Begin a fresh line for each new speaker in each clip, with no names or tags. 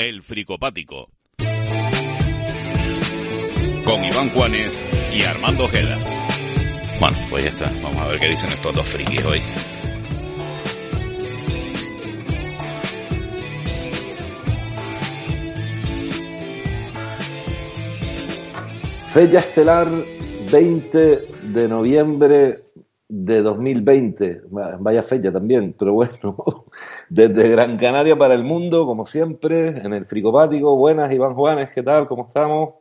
El Fricopático. Con Iván Juanes y Armando Ojeda. Bueno, pues ya está. Vamos a ver qué dicen estos dos frikis hoy.
Fecha estelar 20 de noviembre de 2020. Vaya fecha también, pero bueno. Desde Gran Canaria para el mundo, como siempre, en el Fricopático. Buenas, Iván Juanes, ¿qué tal? ¿Cómo estamos?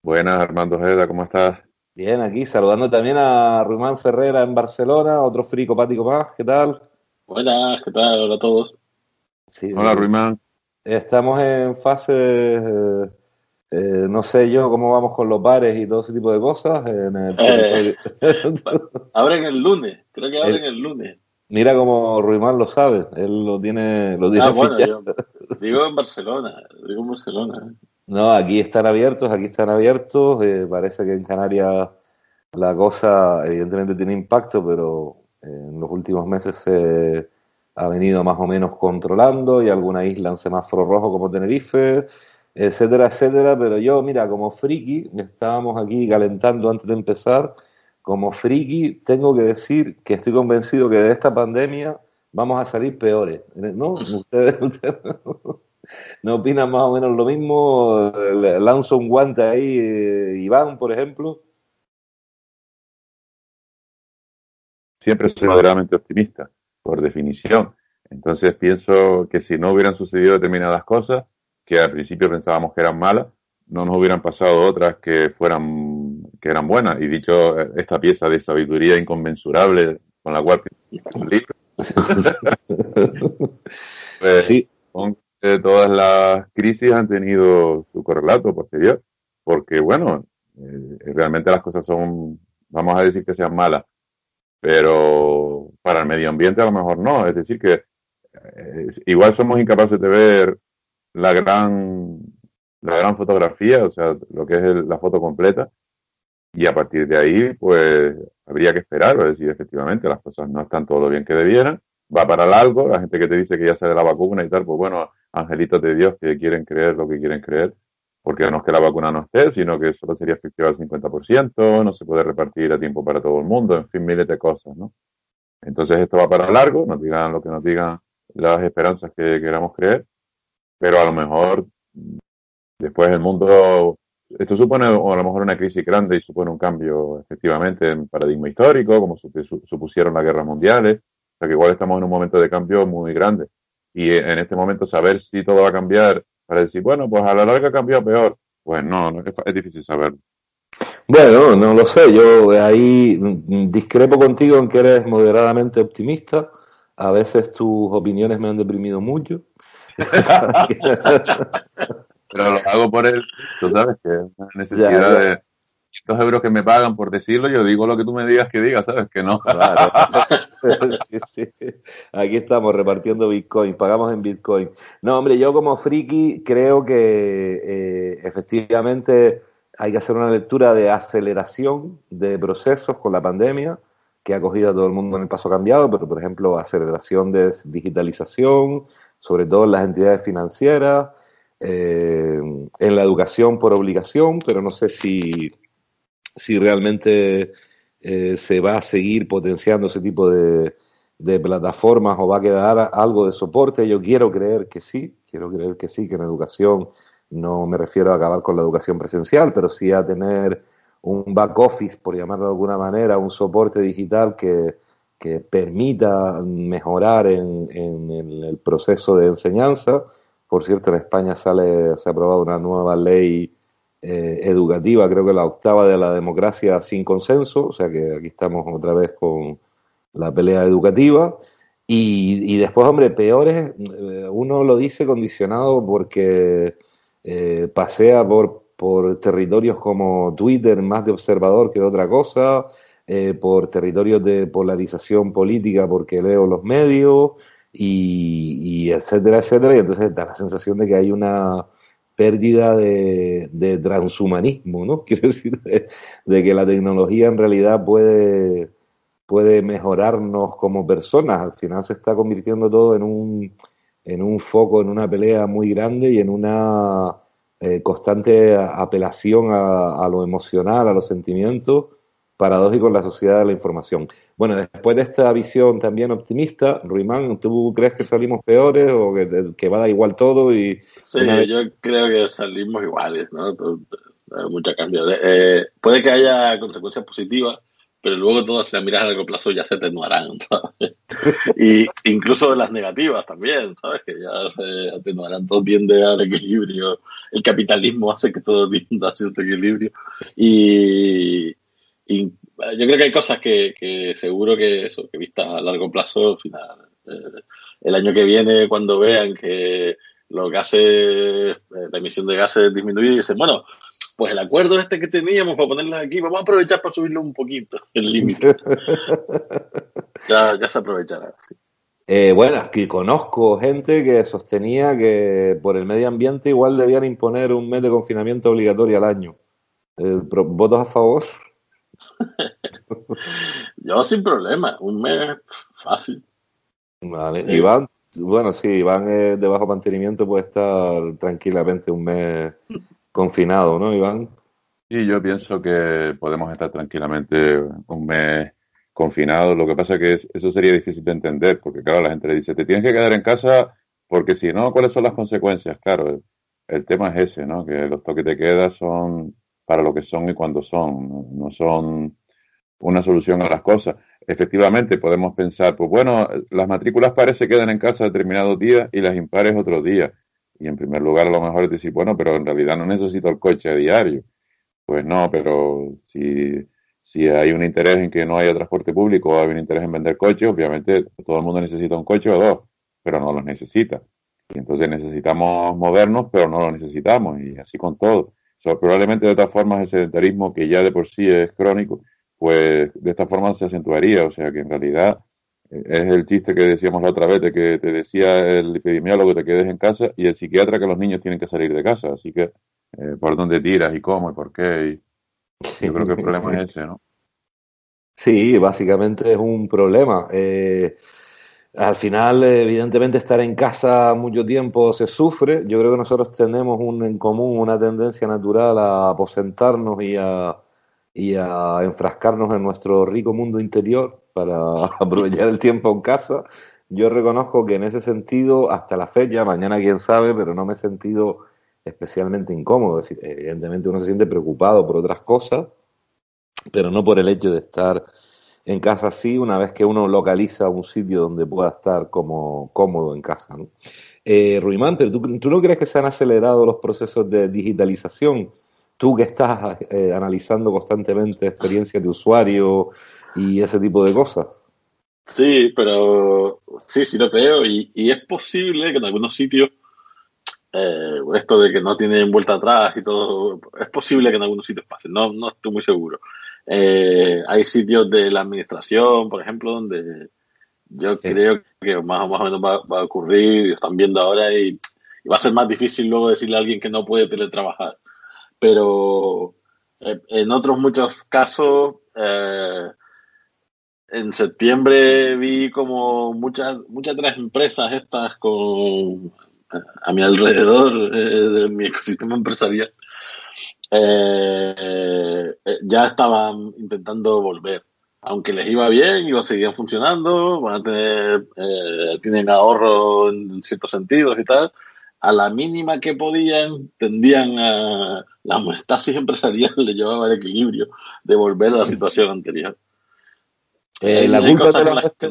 Buenas, Armando Ojeda, ¿cómo estás?
Bien, aquí saludando también a Rumán Ferrera en Barcelona, otro fricopático más, ¿qué tal?
Buenas, ¿qué tal? Hola a todos.
Hola, Ruimán.
Estamos en fase, eh, eh, no sé yo cómo vamos con los bares y todo ese tipo de cosas. En el
eh, abren el lunes, creo que abren el, lunes.
Mira cómo Ruimán lo sabe, él lo tiene, lo tiene
ah, bueno, yo digo en Barcelona, digo en Barcelona.
No, aquí están abiertos, aquí están abiertos. Eh, parece que en Canarias la cosa evidentemente tiene impacto, pero en los últimos meses se ha venido más o menos controlando y alguna isla en semáforo rojo como Tenerife, etcétera, etcétera. Pero yo, mira, como friki, estábamos aquí calentando antes de empezar, como friki tengo que decir que estoy convencido que de esta pandemia vamos a salir peores. ¿No? Ustedes, ustedes ¿No opinan más o menos lo mismo? Lanzo un guante ahí, eh, Iván, por ejemplo.
Siempre soy moderadamente optimista, por definición. Entonces pienso que si no hubieran sucedido determinadas cosas, que al principio pensábamos que eran malas, no nos hubieran pasado otras que fueran que eran buenas. Y dicho esta pieza de sabiduría inconmensurable con la cual el libro, pues, sí. todas las crisis han tenido su correlato posterior, porque bueno, eh, realmente las cosas son, vamos a decir que sean malas, pero para el medio ambiente a lo mejor no, es decir que eh, igual somos incapaces de ver la gran, la gran fotografía, o sea, lo que es la foto completa, y a partir de ahí, pues habría que esperar, es decir, efectivamente las cosas no están todo lo bien que debieran, va para largo, la gente que te dice que ya sale la vacuna y tal, pues bueno, angelitos de Dios que quieren creer lo que quieren creer, porque no es que la vacuna no esté, sino que solo sería efectiva al 50%, no se puede repartir a tiempo para todo el mundo, en fin, miles de cosas, ¿no? Entonces esto va para largo, nos digan lo que nos digan las esperanzas que queramos creer, pero a lo mejor después el mundo, esto supone a lo mejor una crisis grande y supone un cambio efectivamente en paradigma histórico, como supusieron las guerras mundiales, o sea que igual estamos en un momento de cambio muy grande. Y en este momento saber si todo va a cambiar para decir, bueno, pues a la larga cambió peor, pues no, es, difícil saber
Bueno, no lo sé, yo ahí discrepo contigo en que eres moderadamente optimista, a veces tus opiniones me han deprimido mucho.
Pero lo hago por él, tú sabes que es una necesidad de estos euros que me pagan por decirlo, yo digo lo que tú me digas que digas, ¿sabes? Que no. Claro.
Aquí estamos repartiendo Bitcoin, pagamos en Bitcoin. No, hombre, yo como friki creo que eh, efectivamente hay que hacer una lectura de aceleración de procesos con la pandemia, que ha cogido a todo el mundo en el paso cambiado, pero por ejemplo, aceleración de digitalización, sobre todo en las entidades financieras, eh, en la educación por obligación, pero no sé si si realmente eh, se va a seguir potenciando ese tipo de, de plataformas o va a quedar algo de soporte. Yo quiero creer que sí, quiero creer que sí, que en educación no me refiero a acabar con la educación presencial, pero sí a tener un back office, por llamarlo de alguna manera, un soporte digital que, que permita mejorar en, en, el proceso de enseñanza. Por cierto, en España sale, se ha aprobado una nueva ley eh, educativa, creo que la octava de la democracia sin consenso, o sea que aquí estamos otra vez con la pelea educativa. Y, después, hombre, peores, eh, uno lo dice condicionado porque eh, pasea por, por territorios como Twitter, más de observador que de otra cosa, por territorios de polarización política porque leo los medios, y, etcétera, etcétera, y entonces da la sensación de que hay una pérdida de, transhumanismo, ¿no? Quiero decir, de, que la tecnología en realidad puede, puede mejorarnos como personas. Al final se está convirtiendo todo en un, en un foco, en una pelea muy grande y en una eh, constante apelación a, lo emocional, a los sentimientos, paradójico en la sociedad de la información. Bueno, después de esta visión también optimista, Ruimán, ¿tú crees que salimos peores o que, que va a dar igual todo? y
Sí, yo creo que salimos iguales, ¿no? Mucha cambio. Eh, puede que haya consecuencias positivas, pero luego todas si las miras a largo plazo ya se atenuarán, ¿sabes? y incluso las negativas también, ¿sabes? Que ya se atenuarán, todo tiende al equilibrio, el capitalismo hace que todo tienda a cierto equilibrio y, y yo creo que hay cosas que, que seguro que eso, que vistas a largo plazo, al final, eh, el año que viene cuando vean que los gases, la emisión de gases disminuye dicen, bueno, pues el acuerdo este que teníamos para ponerlas aquí, vamos a aprovechar para subirlo un poquito, el límite. ya, ya se aprovechará.
Eh, bueno, aquí conozco gente que sostenía que por el medio ambiente igual debían imponer un mes de confinamiento obligatorio al año. Eh, ¿Votos a favor?
Yo sin problema, un mes fácil.
Vale, Iván, bueno, sí, Iván es de bajo mantenimiento, puede estar tranquilamente un mes confinado, ¿no, Iván?
Sí, yo pienso que podemos estar tranquilamente un mes confinados. Lo que pasa es que eso sería difícil de entender, porque claro, la gente le dice, te tienes que quedar en casa porque si no, ¿cuáles son las consecuencias? Claro, el, tema es ese, ¿no? Que los toques de queda son para lo que son y cuando son, no son una solución a las cosas. Efectivamente, podemos pensar, pues bueno, las matrículas pares se quedan en casa determinados días y las impares otros días. Y en primer lugar, a lo mejor es decir, bueno, pero en realidad no necesito el coche a diario. Pues no, pero si, si hay un interés en que no haya transporte público o hay un interés en vender coches, obviamente todo el mundo necesita un coche o dos, pero no los necesita. Y entonces necesitamos movernos, pero no lo necesitamos, y así con todo. Probablemente de otras formas el sedentarismo, que ya de por sí es crónico, pues de esta forma se acentuaría. O sea que en realidad es el chiste que decíamos la otra vez, de que te decía el epidemiólogo que te quedes en casa y el psiquiatra que los niños tienen que salir de casa. Así que, eh, ¿por dónde tiras y cómo y por qué? Y yo creo que el problema es ese, ¿no?
Sí, básicamente es un problema. Eh, al final, evidentemente, estar en casa mucho tiempo se sufre. Yo creo que nosotros tenemos un, en común una tendencia natural a aposentarnos y a, y a enfrascarnos en nuestro rico mundo interior para aprovechar el tiempo en casa. Yo reconozco que en ese sentido, hasta la fecha, mañana quién sabe, pero no me he sentido especialmente incómodo. Evidentemente uno se siente preocupado por otras cosas, pero no por el hecho de estar en casa así, una vez que uno localiza un sitio donde pueda estar como cómodo en casa. ¿no? Eh, Ruimán, ¿tú, ¿tú, no crees que se han acelerado los procesos de digitalización? Tú que estás eh, analizando constantemente experiencias de usuario, y ese tipo de cosas.
Sí, pero sí, sí lo creo y, y es posible que en algunos sitios eh, esto de que no tienen vuelta atrás y todo, es posible que en algunos sitios pase, no, no estoy muy seguro. Eh, hay sitios de la administración, por ejemplo, donde yo creo que más, más o menos va, va, a ocurrir, y están viendo ahora y, y, va a ser más difícil luego decirle a alguien que no puede teletrabajar. Pero eh, en otros muchos casos, eh, en septiembre vi como muchas muchas de las empresas estas con a mi alrededor eh, de mi ecosistema empresarial eh, eh, ya estaban intentando volver. Aunque les iba bien iba seguían funcionando van a tener eh, tienen ahorro en ciertos sentidos y tal. A la mínima que podían tendían a la homeostasis empresarial le llevaba el equilibrio de volver a la situación anterior.
Eh, la, culpa de los jefes,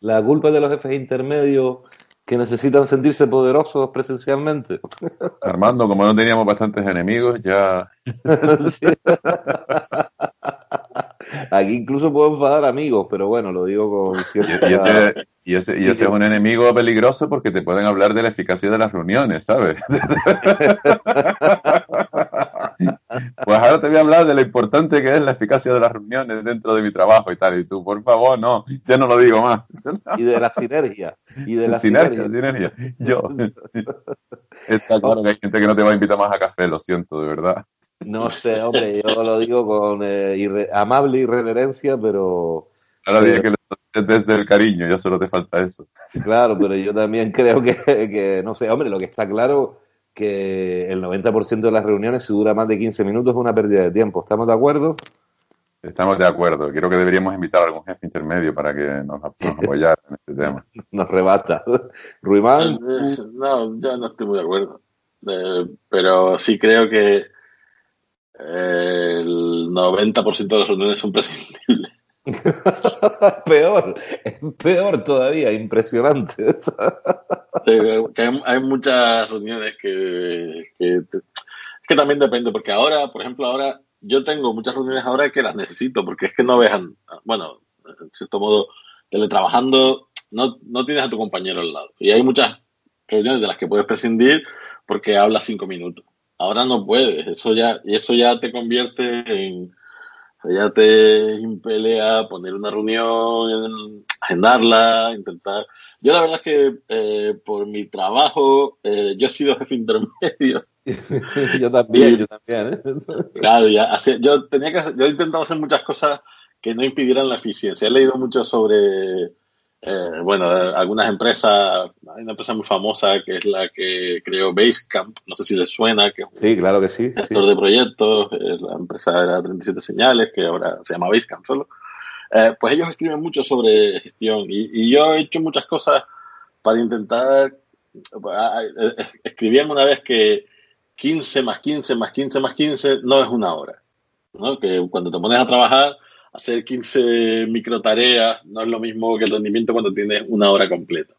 la culpa de los jefes intermedios que necesitan sentirse poderosos presencialmente.
Armando, como no teníamos bastantes enemigos, ya.
Aquí incluso puedo enfadar amigos, pero bueno, lo digo con cierta...
Y ese, y ese, y ese es un enemigo peligroso porque te pueden hablar de la eficacia de las reuniones, ¿sabes? pues ahora te voy a hablar de lo importante que es la eficacia de las reuniones dentro de mi trabajo y tal. Y tú, por favor, no, ya no lo digo más.
y de la sinergia. Y de la
sinergia. sinergia. Yo. Está claro que hay gente que no te va a invitar más a café, lo siento, de verdad.
No sé, hombre, yo lo digo con eh, irre amable irreverencia, pero...
Ahora dije que, desde el cariño, ya solo te falta eso.
Claro, pero yo también creo que, que, no sé, hombre, lo que está claro que el 90% de las reuniones, si dura más de 15 minutos, es una pérdida de tiempo. ¿Estamos de acuerdo?
Estamos de acuerdo. Creo que deberíamos invitar a algún jefe intermedio para que nos, nos apoyara en este tema.
Nos rebata. Ruimán.
No, yo no estoy muy de acuerdo. Eh, pero sí creo que eh, el 90% de las reuniones son prescindibles.
peor, es peor todavía, impresionante.
hay, muchas reuniones que, que, que también depende, porque ahora, por ejemplo, ahora yo tengo muchas reuniones ahora que las necesito, porque es que no vean, bueno, en cierto modo, teletrabajando, no, no tienes a tu compañero al lado. Y hay muchas reuniones de las que puedes prescindir porque hablas cinco minutos. Ahora no puedes, eso ya, y eso ya te convierte en, ya te impele a poner una reunión, agendarla, intentar. Yo la verdad es que eh, por mi trabajo, eh, yo he sido jefe intermedio
yo también, yo también. ¿eh?
Claro, ya, yo tenía que yo he intentado hacer muchas cosas que no impidieran la eficiencia. He leído mucho sobre, eh, bueno, algunas empresas, hay una empresa muy famosa que es la que creó Basecamp, no sé si les suena, que es
un sí, claro que sí,
gestor de proyectos, la empresa era 37 señales, que ahora se llama Basecamp solo. Eh, pues ellos escriben mucho sobre gestión y, y yo he hecho muchas cosas para intentar, escribían una vez que 15 más 15 más 15 más 15 no es una hora. ¿no? Que cuando te pones a trabajar, hacer 15 micro tareas no es lo mismo que el rendimiento cuando tienes una hora completa.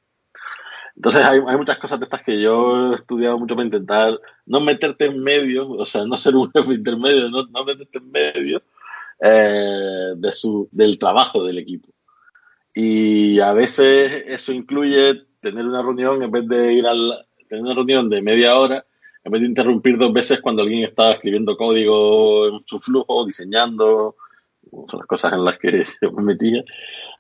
Entonces hay, hay, muchas cosas de estas que yo he estudiado mucho para intentar no meterte en medio, o sea, no ser un jefe intermedio, no, no meterte en medio eh, de su, del trabajo del equipo. Y a veces eso incluye tener una reunión en vez de ir al tener una reunión de media hora en vez de interrumpir dos veces cuando alguien está escribiendo código en su flujo, diseñando, las cosas en las que se me metía,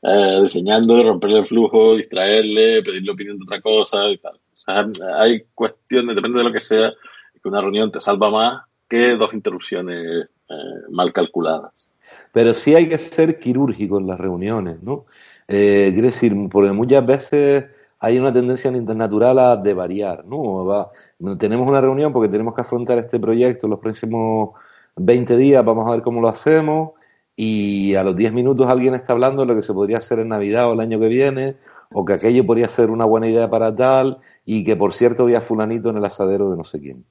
eh, diseñando, romperle el flujo, distraerle, pedirle opinión de otra cosa y tal. Hay cuestiones, depende de lo que sea, que una reunión te salva más que dos interrupciones eh, mal calculadas.
Pero sí hay que ser quirúrgico en las reuniones, ¿no? Eh, quiero decir, porque muchas veces hay una tendencia natural a de variar, ¿no? Va, tenemos una reunión porque tenemos que afrontar este proyecto los próximos 20 días, vamos a ver cómo lo hacemos y a los 10 minutos alguien está hablando de lo que se podría hacer en Navidad o el año que viene o que aquello podría ser una buena idea para tal y que por cierto había fulanito en el asadero de no sé quién.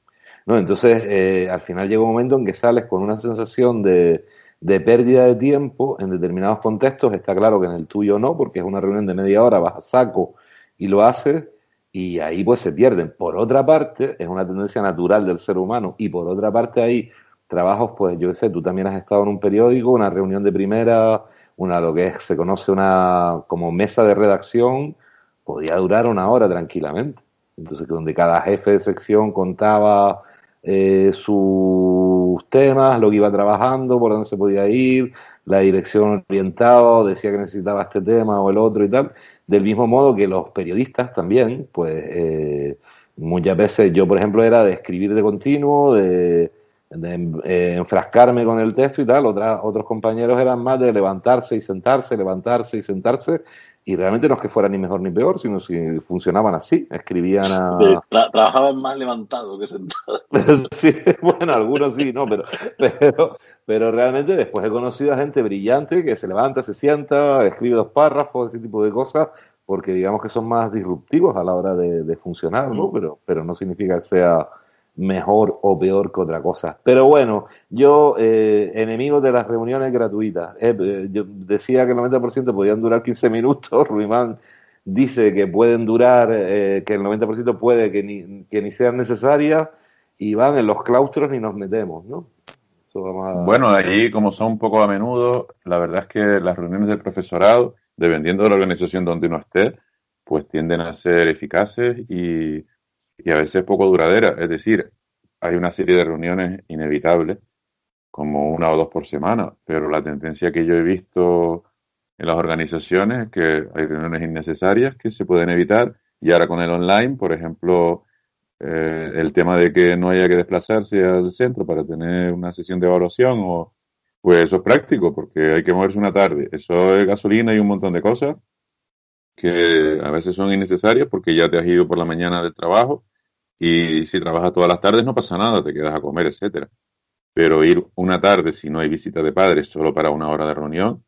¿No? Entonces, eh, al final llega un momento en que sales con una sensación de, de pérdida de tiempo en determinados contextos. Está claro que en el tuyo no, porque es una reunión de media hora, vas a saco y lo haces, y ahí pues se pierden. Por otra parte, es una tendencia natural del ser humano y por otra parte hay trabajos, pues yo sé, tú también has estado en un periódico, una reunión de primera, una lo que es, se conoce una como mesa de redacción, podía durar una hora tranquilamente. Entonces, donde cada jefe de sección contaba eh, sus temas, lo que iba trabajando, por dónde se podía ir, la dirección orientaba, decía que necesitaba este tema o el otro y tal. Del mismo modo que los periodistas también, pues eh, muchas veces yo, por ejemplo, era de escribir de continuo, de, eh, enfrascarme con el texto y tal. otros compañeros eran más de levantarse y sentarse, levantarse y sentarse. Y realmente no es que fuera ni mejor ni peor, sino si funcionaban así, escribían a...
trabajaban más levantados que sentados.
sí, bueno, algunos sí, no, pero, pero, pero realmente después he conocido a gente brillante que se levanta, se sienta, escribe dos párrafos, ese tipo de cosas, porque digamos que son más disruptivos a la hora de, funcionar, ¿no? Mm. Pero, pero no significa que sea mejor o peor que otra cosa. Pero bueno, yo, eh, enemigo de las reuniones gratuitas, eh, eh, yo decía que el 90% podían durar 15 minutos, Ruimán dice que pueden durar, que el 90% puede que ni, que ni sean necesarias, y van en los claustros y nos metemos, ¿no?
Bueno, allí como son un poco a menudo, la verdad es que las reuniones del profesorado, dependiendo de la organización donde uno esté, pues tienden a ser eficaces y y a veces poco duradera. Es decir, hay una serie de reuniones inevitables, como una o dos por semana, pero la tendencia que yo he visto en las organizaciones es que hay reuniones innecesarias que se pueden evitar y ahora con el online, por ejemplo, eh, el tema de que no haya que desplazarse al centro para tener una sesión de evaluación o, pues eso es práctico, porque hay que moverse una tarde. Eso es gasolina y un montón de cosas que a veces son innecesarias porque ya te has ido por la mañana del trabajo y si trabajas todas las tardes no pasa nada, te quedas a comer, etcétera. Pero ir una tarde si no hay visita de padres solo para una hora de reunión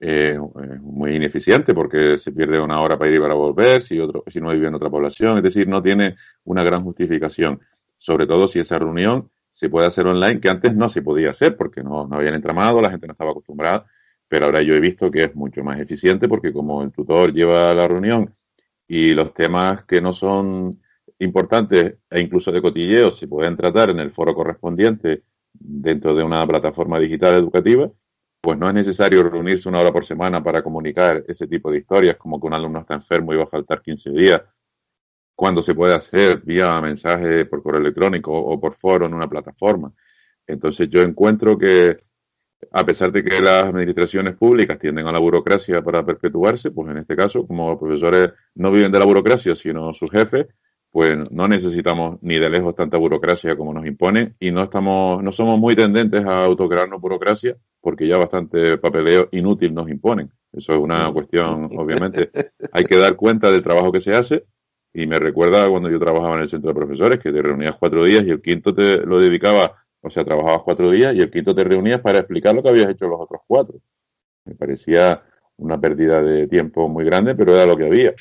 es muy ineficiente porque se pierde una hora para ir y para volver si otro si no vive en otra población, es decir, no tiene una gran justificación, sobre todo si esa reunión se puede hacer online, que antes no se podía hacer porque no, no habían entramado, la gente no estaba acostumbrada, pero ahora yo he visto que es mucho más eficiente porque como el tutor lleva la reunión y los temas que no son importantes e incluso de cotilleo se pueden tratar en el foro correspondiente dentro de una plataforma digital educativa, pues no es necesario reunirse una hora por semana para comunicar ese tipo de historias, como que un alumno está enfermo y va a faltar 15 días, cuando se puede hacer vía mensaje por correo electrónico o por foro en una plataforma. Entonces yo encuentro que a pesar de que las administraciones públicas tienden a la burocracia para perpetuarse, pues en este caso, como profesores no viven de la burocracia, sino sus jefes, pues no necesitamos ni de lejos tanta burocracia como nos impone y no estamos, no somos muy tendentes a autocrearnos burocracia porque ya bastante papeleo inútil nos imponen. Eso es una cuestión, obviamente, hay que dar cuenta del trabajo que se hace y me recuerda cuando yo trabajaba en el centro de profesores que te reunías cuatro días y el quinto te lo dedicaba, o sea, trabajabas cuatro días y el quinto te reunías para explicar lo que habías hecho los otros cuatro. Me parecía una pérdida de tiempo muy grande, pero era lo que había.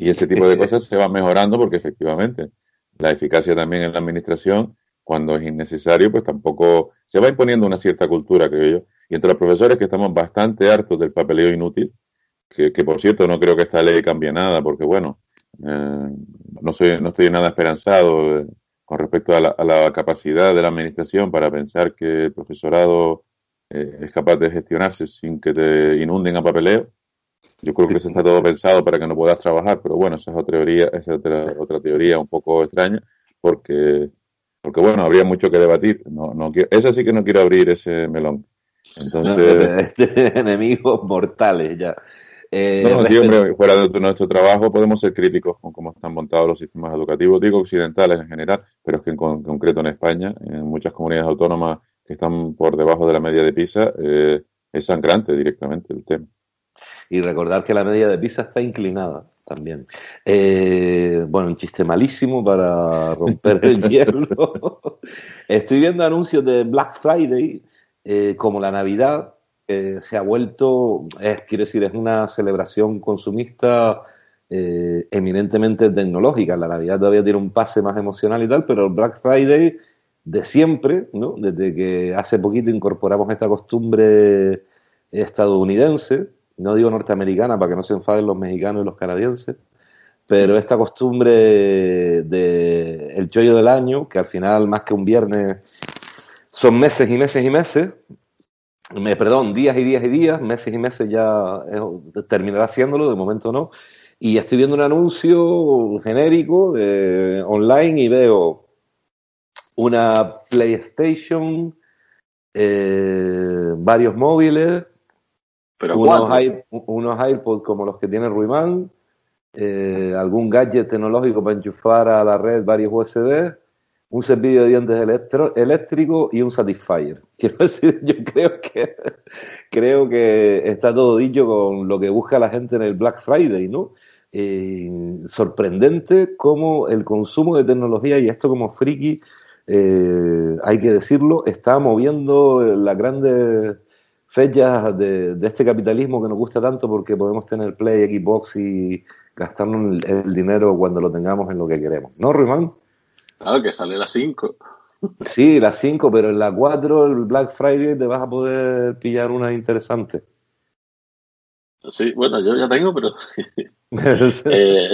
Y ese tipo de cosas se van mejorando porque efectivamente la eficacia también en la administración, cuando es innecesario, pues tampoco se va imponiendo una cierta cultura, creo yo. Y entre los profesores que estamos bastante hartos del papeleo inútil, que, por cierto no creo que esta ley cambie nada, porque bueno, eh, no, soy, no estoy nada esperanzado eh, con respecto a la, capacidad de la administración para pensar que el profesorado eh, es capaz de gestionarse sin que te inunden a papeleo. Yo creo que eso está todo pensado para que no puedas trabajar, pero bueno, esa es otra teoría, esa otra, otra teoría un poco extraña, porque, porque bueno, habría mucho que debatir. No, no esa sí que no quiero abrir ese melón.
Entonces, este, enemigos mortales ya.
Eh, no, sí, hombre, fuera de nuestro trabajo podemos ser críticos con cómo están montados los sistemas educativos, digo occidentales en general, pero es que en, concreto en España, en muchas comunidades autónomas que están por debajo de la media de PISA, eh, es sangrante directamente el tema.
Y recordar que la media de PISA está inclinada también. Eh, bueno, un chiste malísimo para romper el hielo. Estoy viendo anuncios de Black Friday, eh, como la Navidad eh, se ha vuelto, es, quiero decir, es una celebración consumista eminentemente tecnológica. La Navidad todavía tiene un pase más emocional y tal, pero el Black Friday de siempre, ¿no? Desde que hace poquito incorporamos esta costumbre estadounidense, no digo norteamericana para que no se enfaden los mexicanos y los canadienses, pero esta costumbre de el chollo del año, que al final más que un viernes son meses y meses y meses, me, perdón, días y días y días, meses y meses ya terminará haciéndolo, de momento no, y estoy viendo un anuncio genérico de, online y veo una PlayStation, eh, varios móviles, unos, iPods como los que tiene Ruimán, eh, algún gadget tecnológico para enchufar a la red varios USB, un cepillo de dientes eléctrico y un Satisfyer. Quiero decir, yo creo que creo que está todo dicho con lo que busca la gente en el Black Friday, ¿no? Eh, sorprendente cómo el consumo de tecnología y esto como friki, eh, hay que decirlo, está moviendo las grandes fechas de, este capitalismo que nos gusta tanto porque podemos tener Play, Xbox y gastarnos el, dinero cuando lo tengamos en lo que queremos. ¿No, Ruimán?
Claro, que sale la 5.
Sí, la 5, pero en la 4, el Black Friday, te vas a poder pillar una interesante.
Sí, bueno, yo ya tengo, pero.
Eh,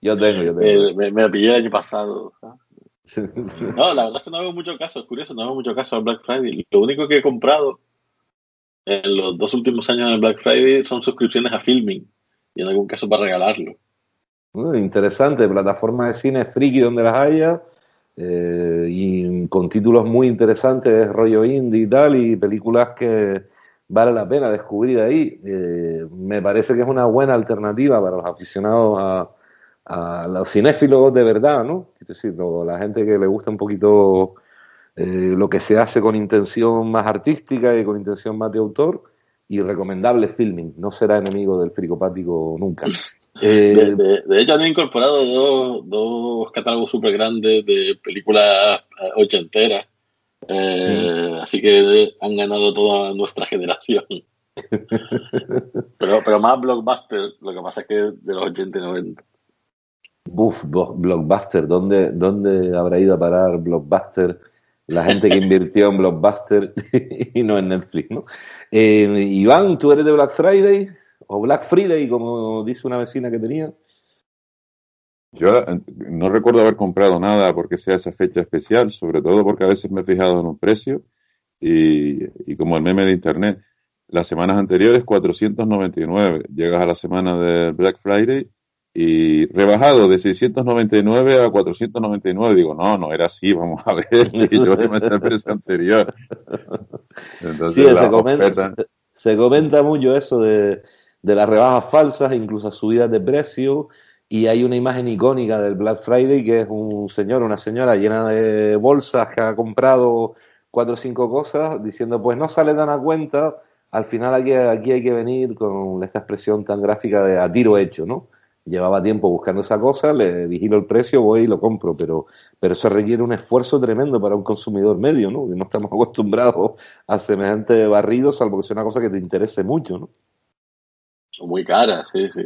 yo tengo, yo tengo.
Eh, me, me, pillé el año pasado. No, la verdad es que no hago mucho caso, es curioso, no hago mucho caso al Black Friday. Lo único que he comprado en los dos últimos años del Black Friday son suscripciones a Filming y en algún caso para regalarlo.
interesante, plataforma de cine friki donde las haya eh, y con títulos muy interesantes, rollo indie y tal, y películas que vale la pena descubrir ahí. Eh, me parece que es una buena alternativa para los aficionados a, a los cinéfilos de verdad, ¿no? Es decir, la gente que le gusta un poquito eh, lo que se hace con intención más artística y con intención más de autor y recomendable filming. No será enemigo del fricopático nunca.
Eh, de, hecho, han incorporado dos, dos catálogos súper grandes de películas eh, ochenteras. Eh, Así que han ganado toda nuestra generación. pero, pero más blockbuster, lo que pasa es que de los 80 y 90.
Buf, blockbuster, ¿dónde, ¿dónde habrá ido a parar blockbuster? La gente que invirtió en blockbuster y no en Netflix, ¿no? Eh, Iván, ¿tú eres de Black Friday? o Black Friday, como dice una vecina que tenía.
Yo eh, no recuerdo haber comprado nada porque sea esa fecha especial, sobre todo porque a veces me he fijado en un precio y, y como el meme de internet, las semanas anteriores 499, llegas a la semana de Black Friday y rebajado de 699 a 499, digo, no, no era así, vamos a ver, y yo me el precio anterior.
Entonces, sí, se, comenta, se comenta mucho eso de de las rebajas falsas, incluso subidas de precio. Y hay una imagen icónica del Black Friday que es un señor, una señora llena de bolsas que ha comprado cuatro o cinco cosas, diciendo, pues no sale tan a cuenta, al final aquí, aquí hay que venir con esta expresión tan gráfica de a tiro hecho, ¿no? Llevaba tiempo buscando esa cosa, le vigilo el precio, voy y lo compro, pero, pero eso requiere un esfuerzo tremendo para un consumidor medio, ¿no? Que no estamos acostumbrados a semejante barrido, salvo que sea una cosa que te interese mucho, ¿no?
O muy caras, sí, sí.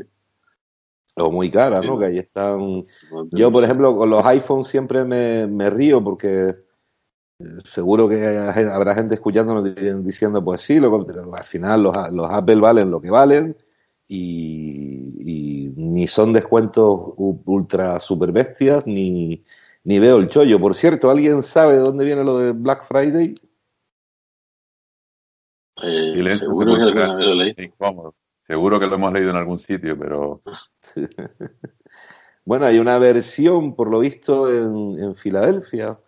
O muy caras, ¿no? Que ahí están. Yo, por ejemplo, con los iPhones siempre me, me río porque eh, seguro que habrá gente escuchándonos diciendo, pues sí, lo, al final los, los Apple valen lo que valen y, ni son descuentos ultra super bestias ni, ni veo el chollo. Por cierto, ¿alguien sabe de dónde viene lo de Black Friday?
Eh, seguro que lo leí. Seguro que lo hemos leído en algún sitio, pero...
bueno, hay una versión, por lo visto, en, Filadelfia.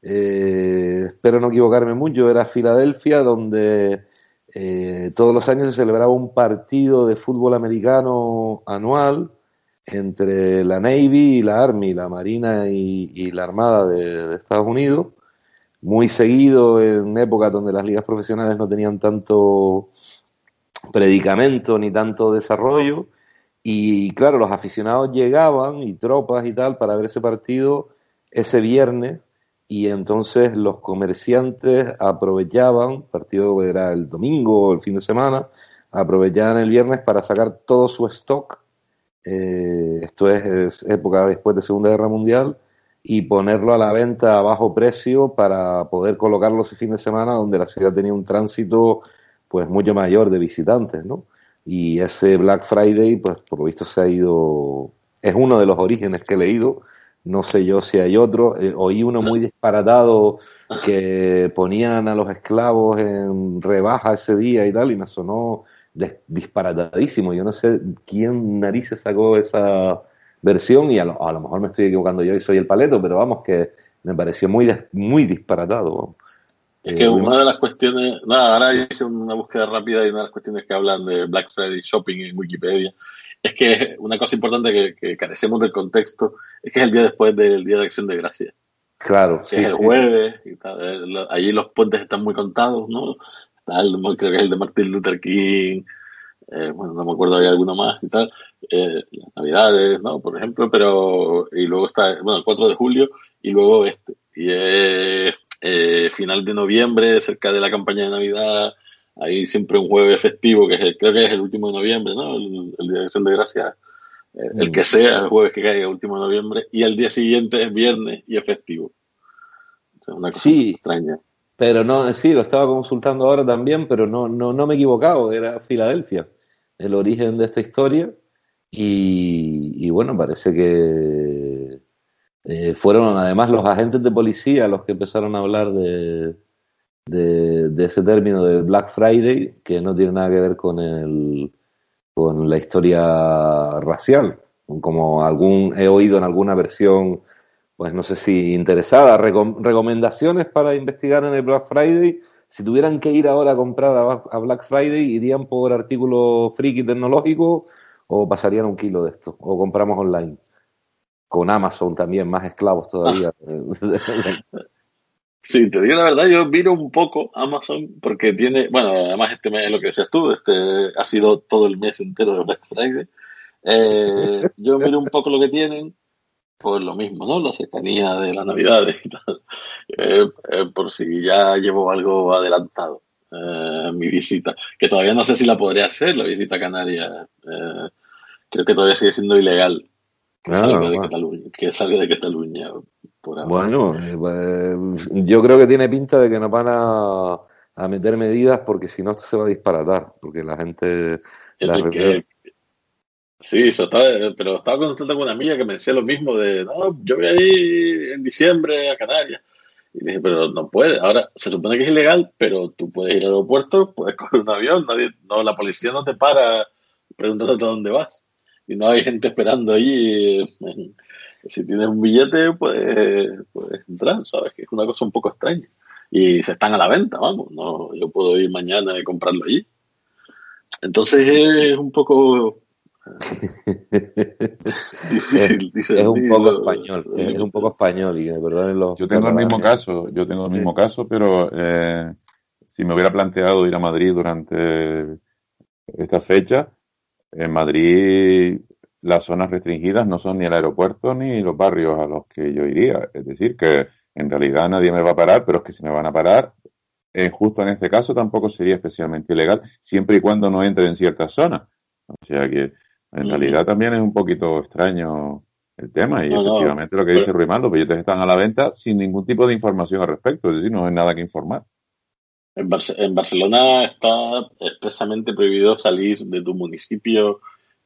Eh, espero no equivocarme mucho, era Filadelfia donde eh, todos los años se celebraba un partido de fútbol americano anual entre la Navy y la Army, la Marina y, la Armada de, Estados Unidos, muy seguido en épocas donde las ligas profesionales no tenían tanto predicamento ni tanto desarrollo. Y claro, los aficionados llegaban y tropas y tal para ver ese partido ese viernes y entonces los comerciantes aprovechaban, partido era el domingo o el fin de semana, aprovechaban el viernes para sacar todo su stock, eh, esto es, época después de Segunda Guerra Mundial, y ponerlo a la venta a bajo precio para poder colocarlo ese fin de semana donde la ciudad tenía un tránsito pues mucho mayor de visitantes, ¿no? Y ese Black Friday, pues por lo visto se ha ido, es uno de los orígenes que he leído, no sé yo si hay otro, eh, oí uno muy disparatado que ponían a los esclavos en rebaja ese día y tal, y me sonó disparatadísimo, yo no sé quién narices sacó esa versión y a lo, a lo mejor me estoy equivocando yo y soy el paleto, pero vamos que me pareció muy, muy disparatado.
Es que una de las cuestiones, nada, ahora hice una búsqueda rápida y una de las cuestiones que hablan de Black Friday Shopping en Wikipedia es que una cosa importante que, carecemos del contexto es que es el día después del Día de Acción de Gracias.
Claro,
que es el jueves, y tal, allí los puentes están muy contados, ¿no? Está el, creo que es el de Martin Luther King, eh, bueno, no me acuerdo, hay alguno más y tal, eh, Navidades, ¿no? Por ejemplo, pero, y luego está, bueno, el 4 de julio, y luego este, y es eh, final de noviembre, cerca de la campaña de Navidad, hay siempre un jueves festivo, que es creo que es el último de noviembre, ¿no? El, Día de Acción de Gracias, eh, el mm. que sea, el jueves que caiga, el último de noviembre, y el día siguiente es viernes y es festivo.
es una cosa sí, extraña. Pero no, sí, lo estaba consultando ahora también, pero no, no, no me he equivocado, era Filadelfia, el origen de esta historia. Y, y bueno, parece que eh, fueron además los agentes de policía los que empezaron a hablar de, de, ese término de Black Friday, que no tiene nada que ver con, el, con la historia racial. Como algún he oído en alguna versión, pues no sé si interesada, recomendaciones para investigar en el Black Friday. Si tuvieran que ir ahora a comprar a, Black Friday, ¿irían por artículo friki tecnológico o pasarían un kilo de esto? ¿O compramos online? con Amazon también, más esclavos todavía.
Sí, te digo la verdad, yo miro un poco Amazon porque tiene, bueno, además este mes, lo que decías tú, este ha sido todo el mes entero de Black Friday. Eh, yo miro un poco lo que tienen por lo mismo, ¿no? La cercanía de las navidades y tal. Eh, eh, por si ya llevo algo adelantado mi visita, que todavía no sé si la podría hacer, la visita a Canarias. creo que todavía sigue siendo ilegal que, salga, de Cataluña, que salga de Cataluña.
Bueno, eh, pues, yo creo que tiene pinta de que nos van a, a meter medidas porque si no se va a disparatar, porque la gente...
sí, eso está, pero estaba consultando con una amiga que me decía lo mismo de, no, yo voy a ir en diciembre a Canarias. Y dije, pero no puede. Ahora, se supone que es ilegal, pero tú puedes ir al aeropuerto, puedes coger un avión, nadie, no, la policía no te para preguntándote a dónde vas. Y no hay gente esperando allí si tienes un billete, puedes, puedes entrar, ¿sabes? Que es una cosa un poco extraña. Y se están a la venta, vamos. No, yo puedo ir mañana y comprarlo allí. Entonces es un poco
difícil. Es, es un poco español, es un poco español y los.
Yo tengo el mismo caso, yo tengo el mismo caso, pero eh, si me hubiera planteado ir a Madrid durante esta fecha, en Madrid las zonas restringidas no son ni el aeropuerto ni los barrios a los que yo iría. Es decir, que en realidad nadie me va a parar, pero es que si me van a parar, eh, justo en este caso tampoco sería especialmente ilegal, siempre y cuando no entre en ciertas zonas. O sea que en realidad también es un poquito extraño el tema y efectivamente lo que dice Ruimán, los billetes están a la venta sin ningún tipo de información al respecto, es decir, no hay nada que informar.
En, en Barcelona está expresamente prohibido salir de tu municipio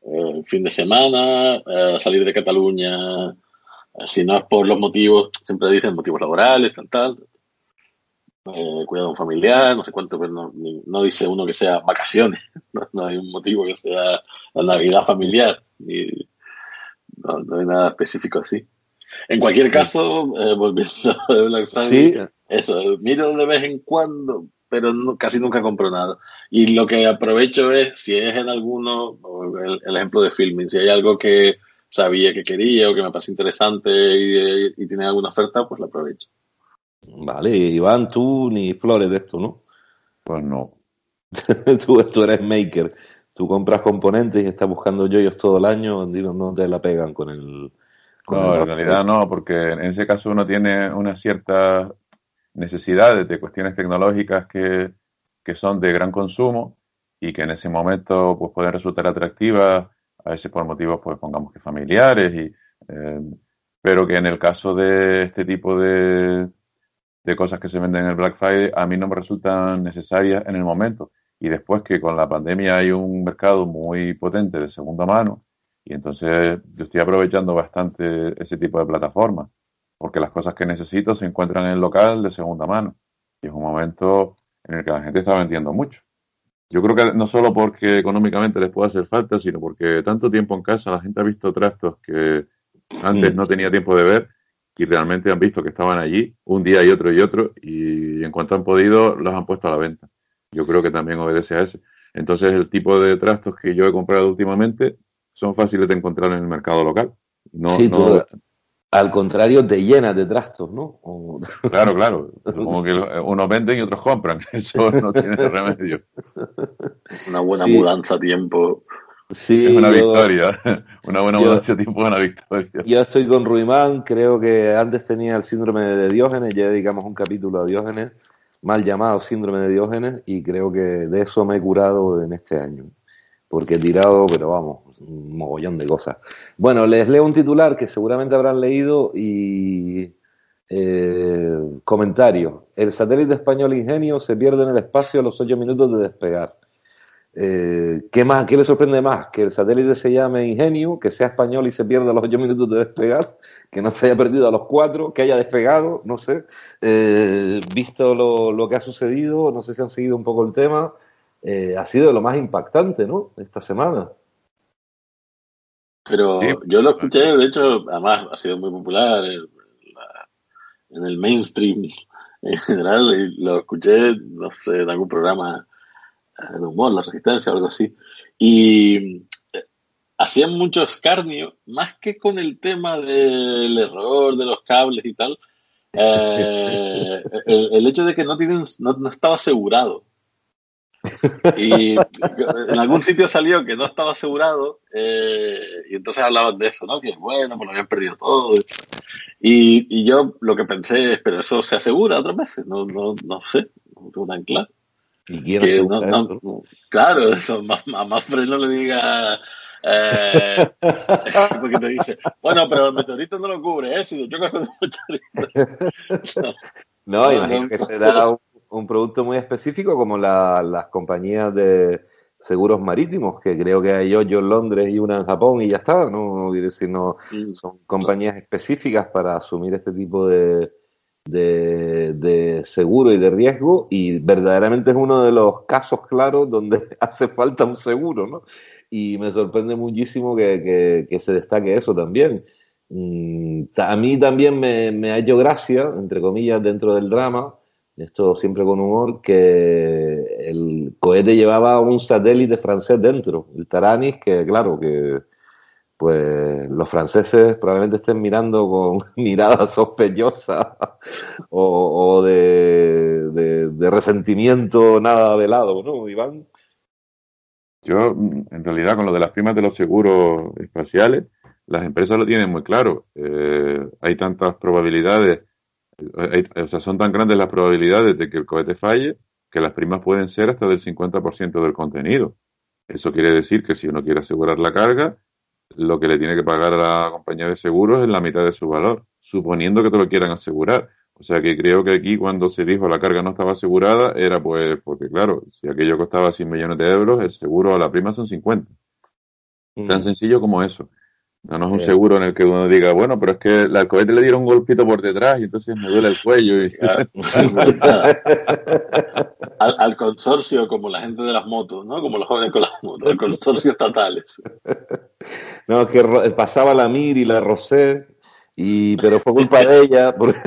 eh, fin de semana, eh, salir de Cataluña, eh, si no es por los motivos, siempre dicen motivos laborales, tal, tal, cuidado familiar, no sé cuánto, pero no, dice uno que sea vacaciones, no, hay un motivo que sea la Navidad familiar, ni, no, hay nada específico así. En cualquier caso, volviendo a Black Friday, eso, miro de vez en cuando, pero casi nunca compro nada. Y lo que aprovecho es, si es en alguno, el, ejemplo de filming, si hay algo que sabía que quería o que me parece interesante y, tiene alguna oferta, pues lo aprovecho.
Vale, Iván, tú ni flores de esto, ¿no?
Pues no.
tú, tú eres maker. Tú compras componentes y estás buscando joyos todo el año, digo, no te la pegan con el...
no, en realidad no, porque en ese caso uno tiene una cierta necesidades de cuestiones tecnológicas que, que son de gran consumo y que en ese momento pues pueden resultar atractivas, a veces por motivos pues pongamos que familiares, y, eh, pero que en el caso de este tipo de, de cosas que se venden en el Black Friday a mí no me resultan necesarias en el momento. Y después que con la pandemia hay un mercado muy potente de segunda mano y entonces yo estoy aprovechando bastante ese tipo de plataformas porque las cosas que necesito se encuentran en el local de segunda mano. Y es un momento en el que la gente está vendiendo mucho. Yo creo que no solo porque económicamente les puede hacer falta, sino porque tanto tiempo en casa la gente ha visto trastos que antes no tenía tiempo de ver y realmente han visto que estaban allí un día y otro y otro y en cuanto han podido los han puesto a la venta. Yo creo que también obedece a eso. Entonces el tipo de trastos que yo he comprado últimamente son fáciles de encontrar en el mercado local. No, no,
al contrario, te llenas de trastos, ¿no?
Claro, claro. Como que unos venden y otros compran. Eso no tiene remedio.
Una buena mudanza a tiempo.
Sí, es una victoria. Una buena mudanza a tiempo es una victoria.
Yo estoy con Ruimán. Creo que antes tenía el síndrome de Diógenes. Ya dedicamos un capítulo a Diógenes. Mal llamado síndrome de Diógenes. Y creo que de eso me he curado en este año. Porque he tirado, pero vamos, un mogollón de cosas. Bueno, les leo un titular que seguramente habrán leído y eh, comentario. El satélite español Ingenio se pierde en el espacio a los ocho minutos de despegar. Eh, ¿Qué más? ¿Qué le sorprende más? Que el satélite se llame Ingenio, que sea español y se pierda a los ocho minutos de despegar, que no se haya perdido a los cuatro, que haya despegado, no sé. Eh, visto lo, lo, que ha sucedido, no sé si han seguido un poco el tema, ha sido lo más impactante, ¿no? Esta semana.
Pero yo lo escuché, de hecho, además ha sido muy popular en, el mainstream en general, y lo escuché, no sé, en algún programa de humor, La Resistencia o algo así. Y eh, hacían mucho escarnio, más que con el tema del error de los cables y tal, Eh, el, hecho de que no, tiene no, estaba asegurado. Y en algún sitio salió que no estaba asegurado eh, y entonces hablaban de eso, ¿no? Que bueno, pues lo habían perdido todo. Y, y, yo lo que pensé es, pero eso se asegura otras veces, no, no, no sé, no tengo tan claro.
¿Y quién
Claro, eso, a más no le diga eh, porque te dice, bueno, pero el meteorito no lo cubre, ¿eh? Si te chocas con el
meteorito. No, imagino que será un, producto muy específico como las compañías de seguros marítimos, que creo que hay ocho en Londres y una en Japón y ya está, ¿no? Quiero decir, no, son compañías específicas para asumir este tipo de, de, de, seguro y de riesgo y verdaderamente es uno de los casos claros donde hace falta un seguro, ¿no? y me sorprende muchísimo que, que, se destaque eso también. Mm, a mí también me, me, ha hecho gracia, entre comillas, dentro del drama, esto siempre con humor, que el cohete llevaba un satélite francés dentro, el Taranis, que claro, que pues los franceses probablemente estén mirando con mirada sospechosa o, de, de, resentimiento nada velado, ¿no, Iván?
Yo, en realidad, con lo de las primas de los seguros espaciales, las empresas lo tienen muy claro. Eh, hay tantas probabilidades, o sea, son tan grandes las probabilidades de que el cohete falle que las primas pueden ser hasta del 50% del contenido. Eso quiere decir que si uno quiere asegurar la carga, lo que le tiene que pagar a la compañía de seguros es la mitad de su valor, suponiendo que te lo quieran asegurar. O sea que creo que aquí cuando se dijo la carga no estaba asegurada era pues porque claro, si aquello costaba 100 millones de euros, el seguro a la prima son 50. Tan mm. sencillo como eso. No, es un seguro en el que uno diga, bueno, pero es que al cohete le dieron un golpito por detrás y entonces me duele el cuello. Y...
al, consorcio, como la gente de las motos, ¿no? Como los jóvenes con las motos, al consorcio estatales.
No, es que pasaba la Mir y la Rosé y, pero fue culpa de ella. Porque,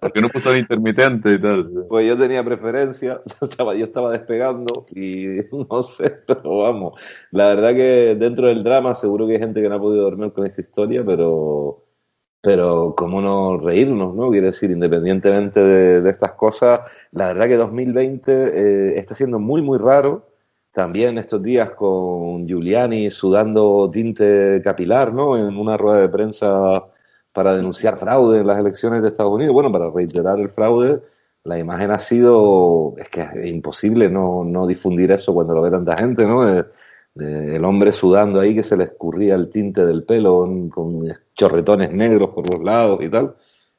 porque no puso el intermitente y tal.
Pues yo tenía preferencia, yo estaba, yo estaba despegando y no sé, pero vamos. La verdad que dentro del drama seguro que hay gente que no ha podido dormir con esta historia, pero, pero cómo no reírnos, ¿no? Quiere decir, independientemente de, de estas cosas, la verdad que 2020 eh, está siendo muy, muy raro también estos días con Giuliani sudando tinte capilar, ¿no? En una rueda de prensa para denunciar fraude en las elecciones de Estados Unidos. Bueno, para reiterar el fraude, la imagen ha sido, es que es imposible no, no difundir eso cuando lo ve tanta gente, ¿no? el hombre sudando ahí que se le escurría el tinte del pelo con chorretones negros por los lados y tal,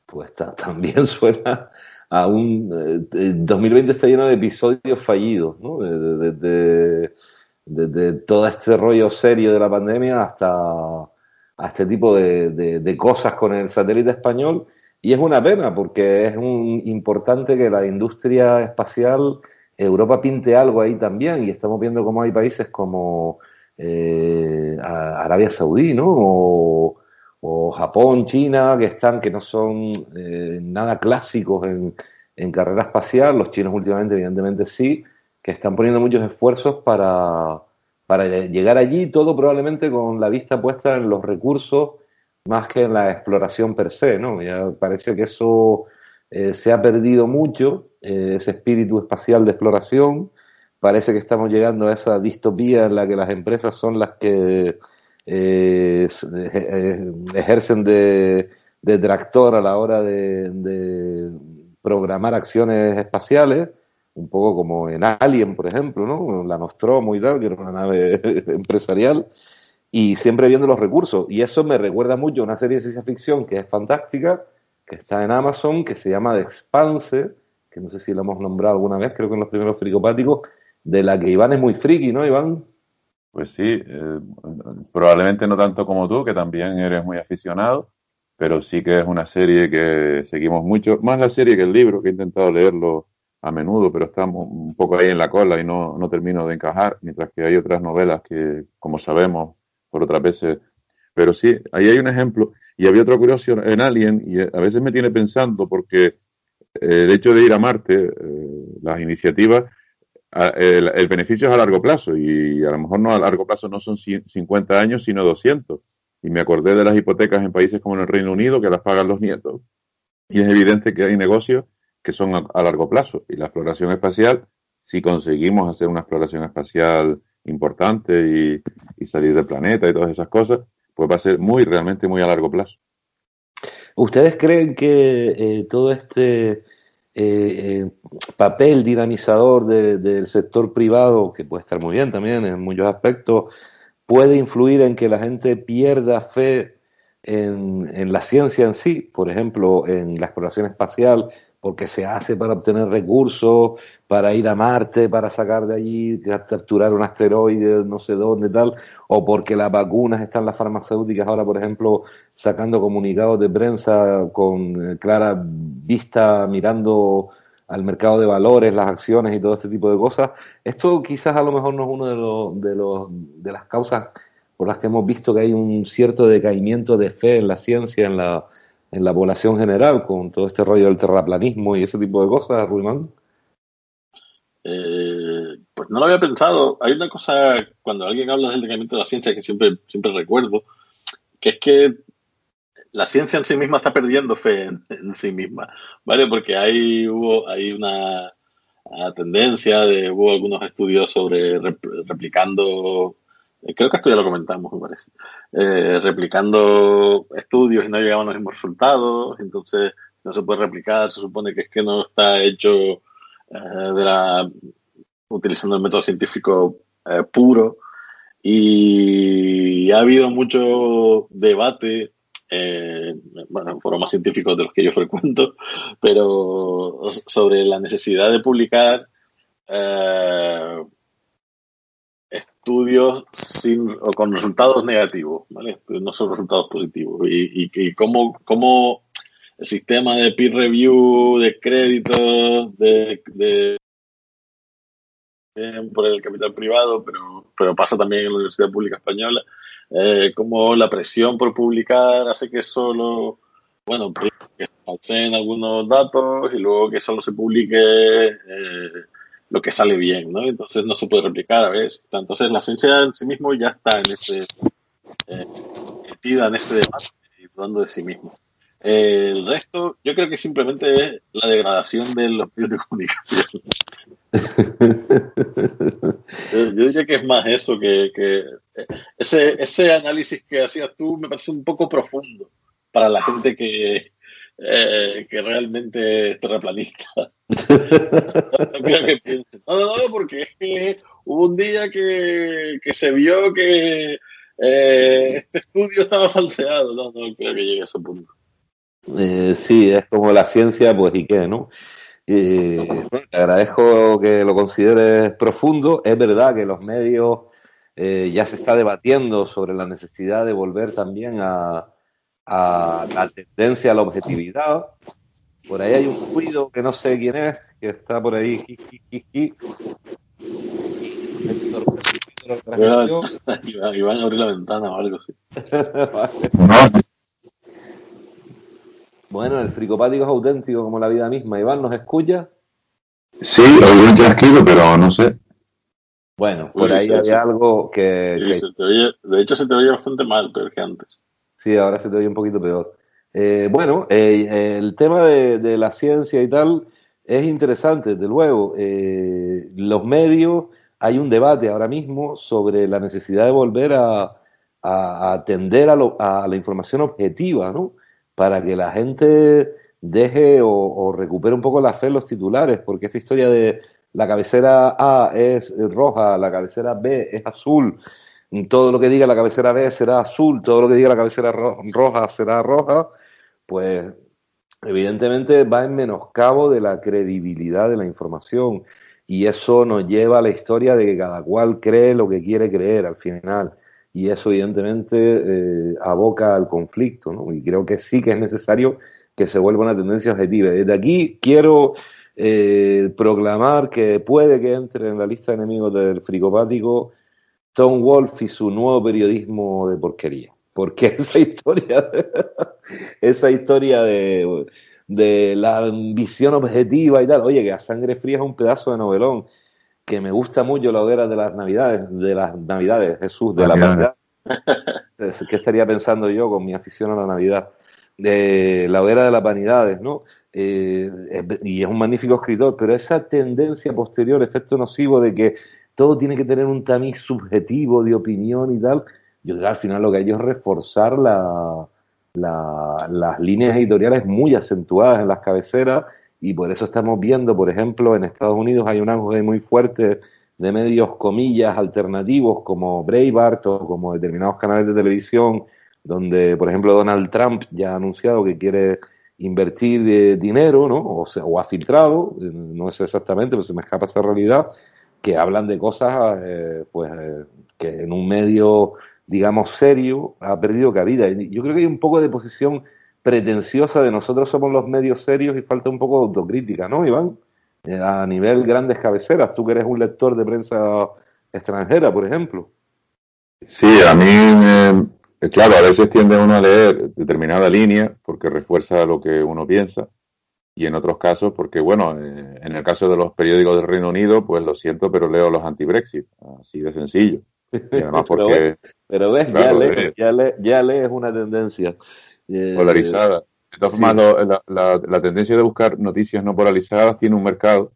pues también suena aún 2020 eh, está lleno de episodios fallidos, ¿no? Desde de, todo este rollo serio de la pandemia hasta a este tipo de, cosas con el satélite español. Y es una pena porque es un, importante que la industria espacial, Europa pinte algo ahí también. Y estamos viendo cómo hay países como eh, Arabia Saudí, ¿no? O, o Japón, China, que están, que no son eh, nada clásicos en, en, carrera espacial, los chinos últimamente evidentemente sí, que están poniendo muchos esfuerzos para, para llegar allí, todo probablemente con la vista puesta en los recursos más que en la exploración per se, ¿no? Ya parece que eso eh, se ha perdido mucho, eh, ese espíritu espacial de exploración, parece que estamos llegando a esa distopía en la que las empresas son las que eh, eh, ejercen de, tractor a la hora de, programar acciones espaciales, un poco como en Alien, por ejemplo, ¿no? La Nostromo y tal, que era una nave empresarial, y siempre viendo los recursos. Y eso me recuerda mucho a una serie de ciencia ficción que es fantástica, que está en Amazon, que se llama The Expanse, que no sé si lo hemos nombrado alguna vez, creo que en los primeros fricopáticos, de la que Iván es muy friki, ¿no, Iván?
Pues sí, eh, probablemente no tanto como tú, que también eres muy aficionado, pero sí que es una serie que seguimos mucho, más la serie que el libro, que he intentado leerlo a menudo, pero estamos un poco ahí en la cola y no, no termino de encajar, mientras que hay otras novelas que, como sabemos, por otras veces, pero sí, ahí hay un ejemplo, y había otro curioso en Alien, y a veces me tiene pensando, porque el hecho de ir a Marte, eh, las iniciativas, el, beneficio es a largo plazo y a lo mejor no a largo plazo no son 50 años, sino 200. Y me acordé de las hipotecas en países como el Reino Unido que las pagan los nietos. Y es evidente que hay negocios que son a, largo plazo. Y la exploración espacial, si conseguimos hacer una exploración espacial importante y, salir del planeta y todas esas cosas, pues va a ser muy, realmente muy a largo plazo.
¿Ustedes creen que eh, todo este eh, eh, papel dinamizador del sector privado, que puede estar muy bien también en muchos aspectos, puede influir en que la gente pierda fe en, en la ciencia en sí? Por ejemplo, en la exploración espacial porque se hace para obtener recursos, para ir a Marte, para sacar de allí, capturar un asteroide, no sé dónde, tal, o porque las vacunas están las farmacéuticas ahora, por ejemplo, sacando comunicados de prensa con eh, clara vista, mirando al mercado de valores, las acciones y todo este tipo de cosas. Esto quizás a lo mejor no es uno de, los, de, los, de las causas por las que hemos visto que hay un cierto decaimiento de fe en la ciencia, en la en la población general con todo este rollo del terraplanismo y ese tipo de cosas, Ruimán?
Eh, pues no lo había pensado. Hay una cosa, cuando alguien habla del decaimiento de la ciencia, que siempre, siempre recuerdo, que es que la ciencia en sí misma está perdiendo fe en, sí misma, ¿vale? Porque hay, hubo, hay una, tendencia, de, hubo algunos estudios sobre replicando eh, creo que esto ya lo comentamos, me parece, eh, replicando estudios y no llegaban los mismos resultados, entonces no se puede replicar, se supone que es que no está hecho eh, de la, utilizando el método científico puro y ha habido mucho debate bueno, en foros más científicos de los que yo frecuento, pero sobre la necesidad de publicar estudios sin, o con resultados negativos, ¿vale? No son resultados positivos. Y, y, cómo, cómo, el sistema de peer review, de créditos, de, de, por el capital privado, pero, pero pasa también en la Universidad Pública Española, eh, cómo la presión por publicar hace que solo, bueno, que se algunos datos y luego que solo se publique eh, lo que sale bien, ¿no? Entonces no se puede replicar a veces. Entonces la ciencia en sí mismo ya está en ese, eh, metida en ese debate y dudando de sí mismo. El resto, yo creo que simplemente es la degradación de los medios de comunicación. yo, diría que es más eso que, que ese, ese análisis que hacías tú me parece un poco profundo para la gente que, eh, que realmente es terraplanista. no creo que piense. No, no, no, porque es que hubo un día que, que se vio que eh, este estudio estaba falseado. No, no creo que llegue a ese punto.
Eh, sí, es como la ciencia, pues y qué, ¿no? Eh, te agradezco que lo consideres profundo. Es verdad que los medios ya se está debatiendo sobre la necesidad de volver también a, a la tendencia a la objetividad. Por ahí hay un ruido que no sé quién es, que está por ahí.
Iván, abrir la ventana o algo así.
Bueno, el fricopático es auténtico como la vida misma. Iván, ¿nos escucha?
Sí, un chasquido, pero no sé.
Bueno, por ahí hay algo que,
de hecho, se te oye bastante mal, pero que antes.
Sí, ahora se te oye un poquito peor. Eh, bueno, eh, el tema de, la ciencia y tal es interesante, desde luego. Eh, los medios, hay un debate ahora mismo sobre la necesidad de volver a, atender a, a, la información objetiva, ¿no? Para que la gente deje o, recupere un poco la fe en los titulares, porque esta historia de la cabecera A es roja, la cabecera B es azul, todo lo que diga la cabecera B será azul, todo lo que diga la cabecera roja será roja, pues evidentemente va en menoscabo de la credibilidad de la información y eso nos lleva a la historia de que cada cual cree lo que quiere creer al final y eso evidentemente eh, aboca al conflicto, ¿no? Y creo que sí que es necesario que se vuelva una tendencia objetiva. Desde aquí quiero eh, proclamar que puede que entre en la lista de enemigos del fricopático Tom Wolf y su nuevo periodismo de porquería. Porque esa historia, esa historia de, de la ambición objetiva y tal, oye, que a sangre fría es un pedazo de novelón, que me gusta mucho la hoguera de las navidades, de las navidades, Jesús, de la Navidad. ¿Qué estaría pensando yo con mi afición a la Navidad? de La hoguera de las vanidades, ¿no? Eh, y es un magnífico escritor, pero esa tendencia posterior, efecto nocivo de que todo tiene que tener un tamiz subjetivo de opinión y tal, yo creo que al final lo que hay es reforzar la, las líneas editoriales muy acentuadas en las cabeceras y por eso estamos viendo, por ejemplo, en Estados Unidos hay un auge muy fuerte de medios comillas alternativos como Breitbart o como determinados canales de televisión donde, por ejemplo, Donald Trump ya ha anunciado que quiere invertir eh, dinero, ¿no? O, sea, o ha filtrado, eh, no sé exactamente, pero se me escapa esa realidad, que hablan de cosas, eh, pues, que en un medio, digamos, serio ha perdido cabida. Yo creo que hay un poco de posición pretenciosa de nosotros somos los medios serios y falta un poco de autocrítica, ¿no, Iván? a nivel grandes cabeceras, tú que eres un lector de prensa extranjera, por ejemplo.
Sí, a mí eh, claro, a veces tiende uno a leer determinada línea porque refuerza lo que uno piensa y en otros casos porque, bueno, eh, en el caso de los periódicos del Reino Unido, pues lo siento, pero leo los anti-Brexit, así de sencillo.
porque... pero, ves, ya, lees, ya, ya lees una tendencia.
Eh, polarizada. De todas formas, la, la, la, tendencia de buscar noticias no polarizadas tiene un mercado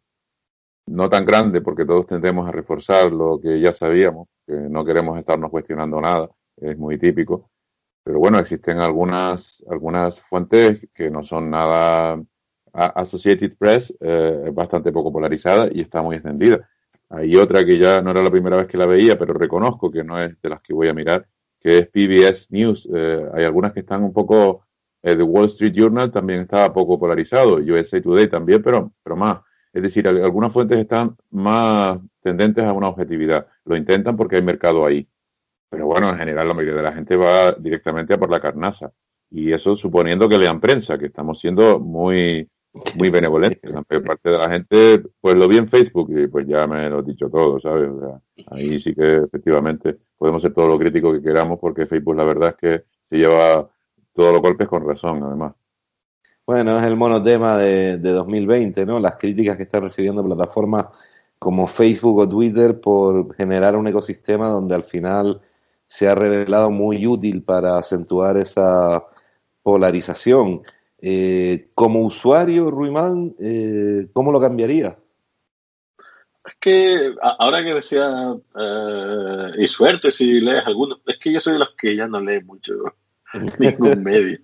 no tan grande porque todos tendemos a reforzar lo que ya sabíamos, que no queremos estarnos cuestionando nada es muy típico. Pero bueno, existen algunas, algunas fuentes que no son nada Associated Press, eh, es bastante poco polarizada y está muy extendida. Hay otra que ya no era la primera vez que la veía, pero reconozco que no es de las que voy a mirar, que es PBS News. Eh, hay algunas que están un poco, eh, The Wall Street Journal también está poco polarizado, USA Today también, pero, pero más. Es decir, algunas fuentes están más tendentes a una objetividad. Lo intentan porque hay mercado ahí. Pero bueno, en general la mayoría de la gente va directamente a por la carnaza. Y eso suponiendo que lean prensa, que estamos siendo muy, muy benevolentes. La mayor parte de la gente, pues lo vi en Facebook y pues ya me lo he dicho todo, ¿sabes? O sea, ahí sí que efectivamente podemos ser todo lo crítico que queramos porque Facebook la verdad es que se lleva todos los golpes con razón, además.
Bueno, es el monotema de, de 2020, ¿no? Las críticas que están recibiendo plataformas como Facebook o Twitter por generar un ecosistema donde al final se ha revelado muy útil para acentuar esa polarización. Eh, como usuario, Ruimán, eh, ¿cómo lo cambiaría?
Es que ahora que decía, eh, y suerte si lees alguno, es que yo soy de los que ya no lee mucho ningún medio.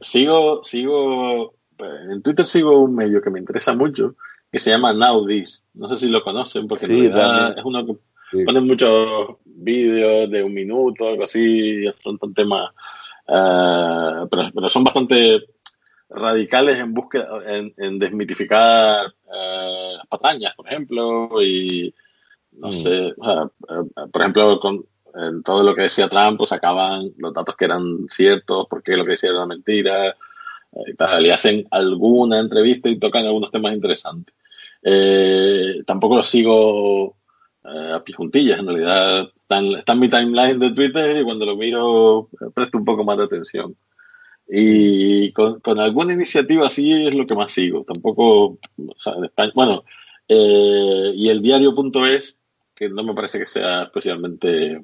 sigo, sigo, en Twitter sigo un medio que me interesa mucho, que se llama Now No sé si lo conocen, porque en realidad es uno que Ponen muchos vídeos de un minuto, algo así, son temas, uh, pero, pero, son bastante radicales en búsqueda, en, desmitificar uh, las patañas, por ejemplo, y no mm. sé, por ejemplo, con en todo lo que decía Trump, pues sacaban los datos que eran ciertos, porque lo que decía era mentira, y tal, y hacen alguna entrevista y tocan algunos temas interesantes. Eh, tampoco lo sigo eh, a pie juntillas. En realidad está en, mi timeline de Twitter y cuando lo miro presto un poco más de atención. Y con, alguna iniciativa así es lo que más sigo. Tampoco, o sea, en España, bueno, eh, y el diario.es, que no me parece que sea especialmente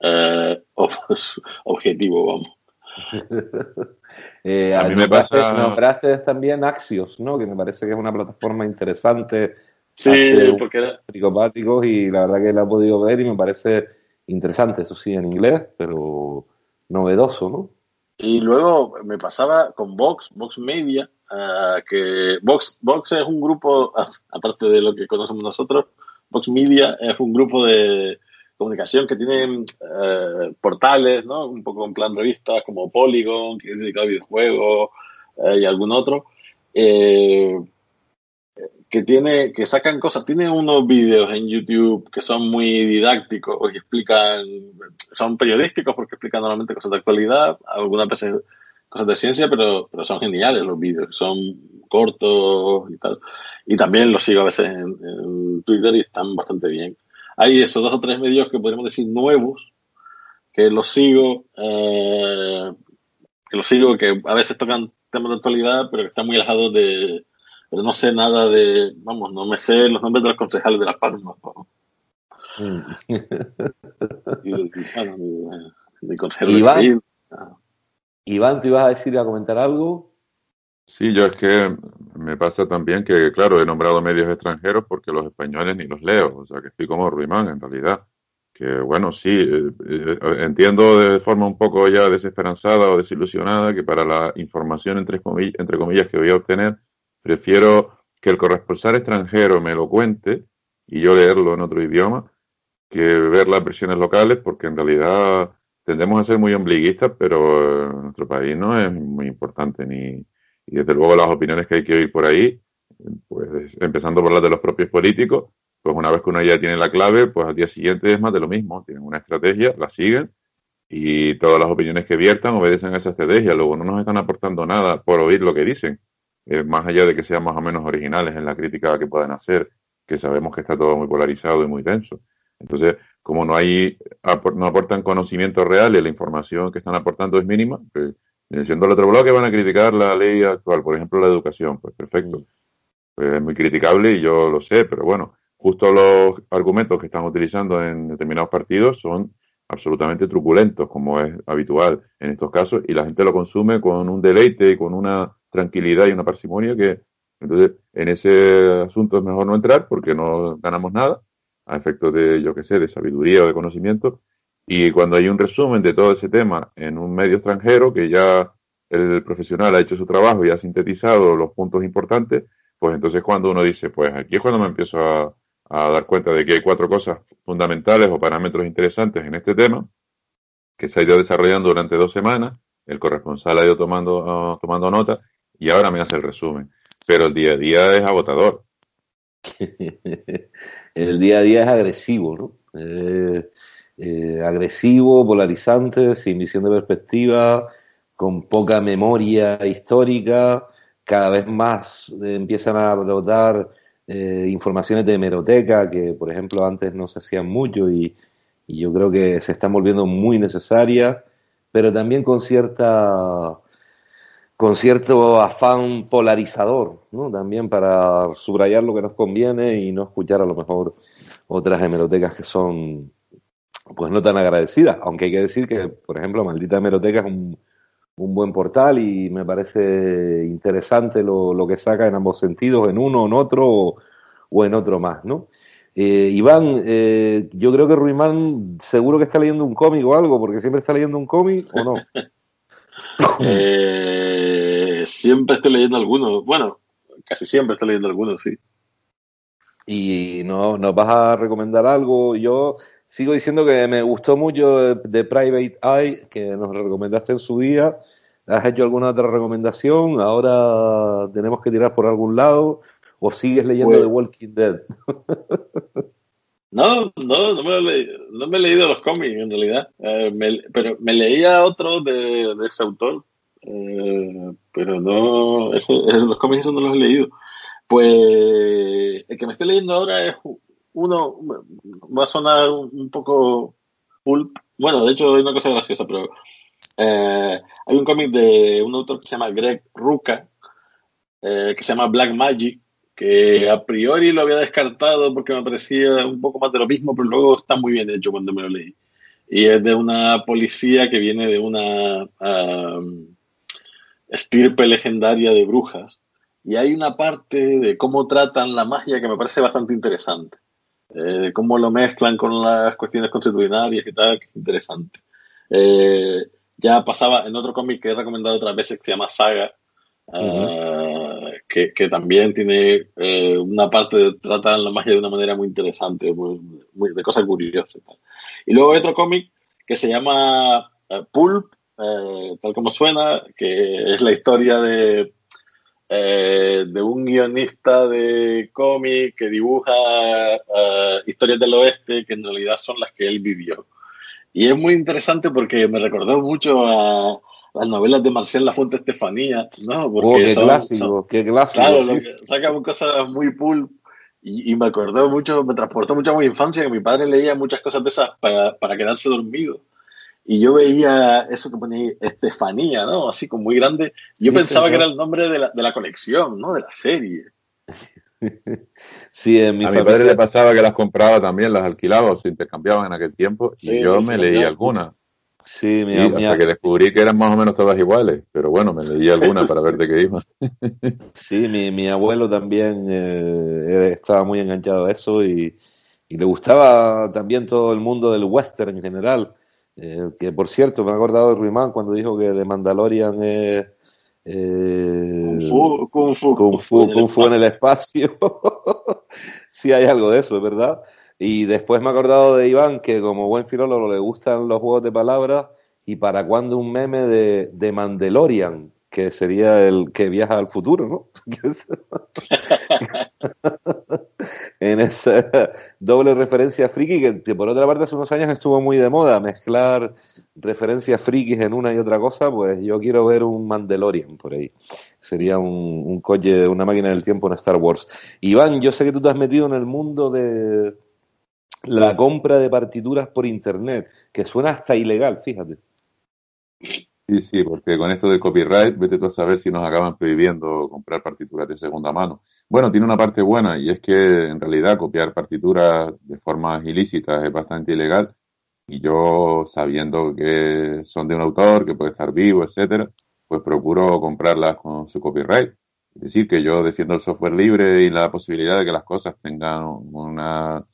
eh, objetivo, vamos.
a mí me pasa. Nombraste también Axios, ¿no? Que me parece que es una plataforma interesante
Sí, porque era...
y la verdad que la he podido ver y me parece interesante, eso sí, en inglés, pero novedoso, ¿no?
Y luego me pasaba con Vox, Vox Media, uh, que Vox, Vox es un grupo, aparte de lo que conocemos nosotros, Vox Media es un grupo de comunicación que tiene uh, portales, ¿no? Un poco en plan revistas como Polygon, que es dedicado a videojuegos uh, y algún otro. Eh, que tiene, que sacan cosas, tiene unos vídeos en YouTube que son muy didácticos y explican, son periodísticos porque explican normalmente cosas de actualidad, algunas veces cosas de ciencia, pero, pero son geniales los vídeos, son cortos y tal. Y también los sigo a veces en, Twitter y están bastante bien. Hay esos dos o tres medios que podríamos decir nuevos, que los sigo, eh, que los sigo, que a veces tocan temas de actualidad, pero que están muy alejados de, pero no sé nada de, vamos, no me sé los nombres de los concejales de Las Palmas. Mm.
Iván, Iván, ¿tú ibas a decir, a comentar algo?
Sí, yo es que me pasa también que, claro, he nombrado medios extranjeros porque los españoles ni los leo, o sea que estoy como Ruimán en realidad. Que bueno, sí, eh, eh, entiendo de forma un poco ya desesperanzada o desilusionada que para la información entre comillas, entre comillas que voy a obtener, prefiero que el corresponsal extranjero me lo cuente y yo leerlo en otro idioma que ver las versiones locales porque en realidad tendemos a ser muy ombliguistas, pero en nuestro país no es muy importante ni y desde luego las opiniones que hay que oír por ahí, pues empezando por las de los propios políticos, pues una vez que uno ya tiene la clave, pues al día siguiente es más de lo mismo, tienen una estrategia, la siguen y todas las opiniones que viertan obedecen a esa estrategia, luego no nos están aportando nada por oír lo que dicen, eh, más allá de que sean más o menos originales en la crítica que puedan hacer, que sabemos que está todo muy polarizado y muy denso. Entonces, como no hay, no aportan conocimiento real y la información que están aportando es mínima, pues Siendo el otro bloque van a criticar la ley actual, por ejemplo la educación, pues perfecto. Pues es muy criticable y yo lo sé, pero bueno, justo los argumentos que están utilizando en determinados partidos son absolutamente truculentos, como es habitual en estos casos, y la gente lo consume con un deleite y con una tranquilidad y una parsimonia que, entonces, en ese asunto es mejor no entrar porque no ganamos nada, a efectos de, yo qué sé, de sabiduría o de conocimiento, y cuando hay un resumen de todo ese tema en un medio extranjero, que ya el profesional ha hecho su trabajo y ha sintetizado los puntos importantes, pues entonces cuando uno dice, pues aquí es cuando me empiezo a, dar cuenta de que hay cuatro cosas fundamentales o parámetros interesantes en este tema, que se ha ido desarrollando durante dos semanas, el corresponsal ha ido tomando, ah, tomando nota y ahora me hace el resumen. Pero el día a día es agotador.
el día a día es agresivo, ¿no? Eh, eh, agresivo, polarizante, sin visión de perspectiva, con poca memoria histórica, cada vez más eh, empiezan a brotar eh, informaciones de hemeroteca que, por ejemplo, antes no se hacían mucho y, yo creo que se están volviendo muy necesarias, pero también con cierta con cierto afán polarizador, ¿no? También para subrayar lo que nos conviene y no escuchar a lo mejor otras hemerotecas que son pues no tan agradecida, aunque hay que decir que, por ejemplo, Maldita Hemeroteca es un, un buen portal y me parece interesante lo, lo, que saca en ambos sentidos, en uno, en otro o, en otro más, ¿no? Eh, Iván, eh, yo creo que Ruimán seguro que está leyendo un cómic o algo, porque siempre está leyendo un cómic o no.
eh, siempre estoy leyendo algunos, bueno, casi siempre estoy leyendo algunos, sí.
Y no, nos vas a recomendar algo. Yo sigo diciendo que me gustó mucho de Private Eye, que nos recomendaste en su día. ¿Has hecho alguna otra recomendación? Ahora tenemos que tirar por algún lado. ¿O sigues leyendo pues The Walking Dead?
no, no, no me, no me he leído los cómics en realidad. Eh, pero me leía otro de, ese autor. Eh, pero no, los cómics no los he leído. Pues el que me estoy leyendo ahora es uno va a sonar un poco pulp. Bueno, de hecho hay una cosa graciosa, pero eh, hay un cómic de un autor que se llama Greg Ruca, eh, que se llama Black Magic, que a priori lo había descartado porque me parecía un poco más de lo mismo, pero luego está muy bien hecho cuando me lo leí. Y es de una policía que viene de una um, estirpe legendaria de brujas. Y hay una parte de cómo tratan la magia que me parece bastante interesante eh, cómo lo mezclan con las cuestiones constitucionarias y tal, que es interesante. Eh, ya pasaba en otro cómic que he recomendado otras veces que se llama Saga, ah, que, también tiene eh, una parte de tratar la magia de una manera muy interesante, muy, de cosas curiosas. Y luego hay otro cómic que se llama eh, Pulp, eh, tal como suena, que es la historia de de un guionista de cómic que dibuja historias del oeste que en realidad son las que él vivió. Y es muy interesante porque me recordó mucho a las novelas de Marcel Lafonte Estefanía, ¿no? Porque
oh, qué clásico, qué clásico.
Claro, sacan cosas muy pulp y, y, me acordó mucho, me transportó mucho a mi infancia, que mi padre leía muchas cosas de esas para, para quedarse dormido y yo veía eso que ponía Estefanía, ¿no? Así como muy grande. Yo pensaba que era el nombre de la, de la colección, ¿no? De la serie.
Sí, en mi a mi padre le pasaba que las compraba también, las alquilaba o se intercambiaban en aquel tiempo y yo me leí algunas.
Sí, mi,
Sí, hasta que descubrí que eran más o menos todas iguales, pero bueno, me leí alguna para ver de qué iba.
sí, mi, mi abuelo también eh, estaba muy enganchado a eso y, y le gustaba también todo el mundo del western en general. Eh, que por cierto, me he acordado de Ruimán cuando dijo que de Mandalorian es eh,
Kung Fu, Kung Fu,
Kung Fu, Kung Fu en el espacio. sí hay algo de eso, ¿verdad? Y después me he acordado de Iván que como buen filólogo le gustan los juegos de palabras y para cuándo un meme de, de Mandalorian, que sería el que viaja al futuro, ¿no? en esa doble referencia friki que, que, por otra parte hace unos años estuvo muy de moda mezclar referencias frikis en una y otra cosa, pues yo quiero ver un Mandalorian por ahí. Sería un, un coche, una máquina del tiempo en Star Wars. Iván, yo sé que tú te has metido en el mundo de la compra de partituras por internet, que suena hasta ilegal, fíjate.
Sí, sí, porque con esto del copyright, vete tú a saber si nos acaban prohibiendo comprar partituras de segunda mano. Bueno, tiene una parte buena y es que en realidad copiar partituras de formas ilícitas es bastante ilegal y yo sabiendo que son de un autor, que puede estar vivo, etcétera, pues procuro comprarlas con su copyright. Es decir, que yo defiendo el software libre y la posibilidad de que las cosas tengan una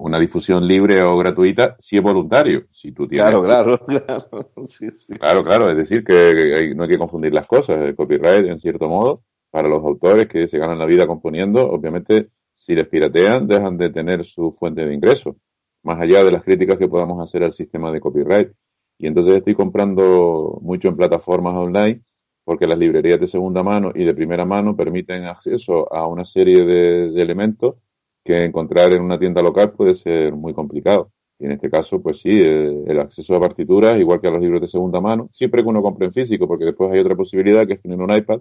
una difusión libre o gratuita si es voluntario. Si tú tienes...
Claro, claro, claro. Sí, sí.
Claro, claro. Es decir, que hay, no hay que confundir las cosas. El copyright, en cierto modo, para los autores que se ganan la vida componiendo, obviamente, si les piratean, dejan de tener su fuente de ingresos, más allá de las críticas que podamos hacer al sistema de copyright. Y entonces estoy comprando mucho en plataformas online porque las librerías de segunda mano y de primera mano permiten acceso a una serie de, de elementos que encontrar en una tienda local puede ser muy complicado. Y en este caso, pues sí, el, el, acceso a partituras, igual que a los libros de segunda mano, siempre que uno compre en físico, porque después hay otra posibilidad que es tener un iPad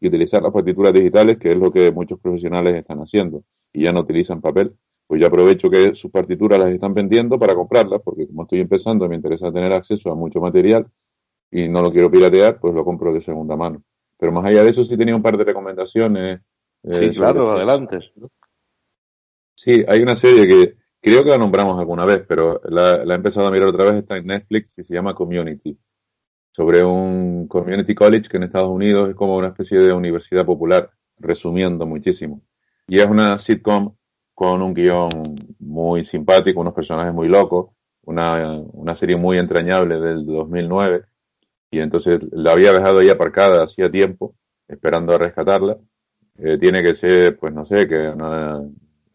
y utilizar las partituras digitales, que es lo que muchos profesionales están haciendo, y ya no utilizan papel. Pues yo aprovecho que sus partituras las están vendiendo para comprarlas, porque como estoy empezando, me interesa tener acceso a mucho material y no lo quiero piratear, pues lo compro de segunda mano. Pero más allá de eso, sí tenía un par de recomendaciones.
Eh, sí, claro, adelante.
Sí, hay una serie que creo que la nombramos alguna vez, pero la, la, he empezado a mirar otra vez, está en Netflix y se llama Community, sobre un community college que en Estados Unidos es como una especie de universidad popular, resumiendo muchísimo. Y es una sitcom con un guion muy simpático, unos personajes muy locos, una, una serie muy entrañable del 2009, y entonces la había dejado ahí aparcada hacía tiempo, esperando a rescatarla. Eh, tiene que ser, pues no sé, que una,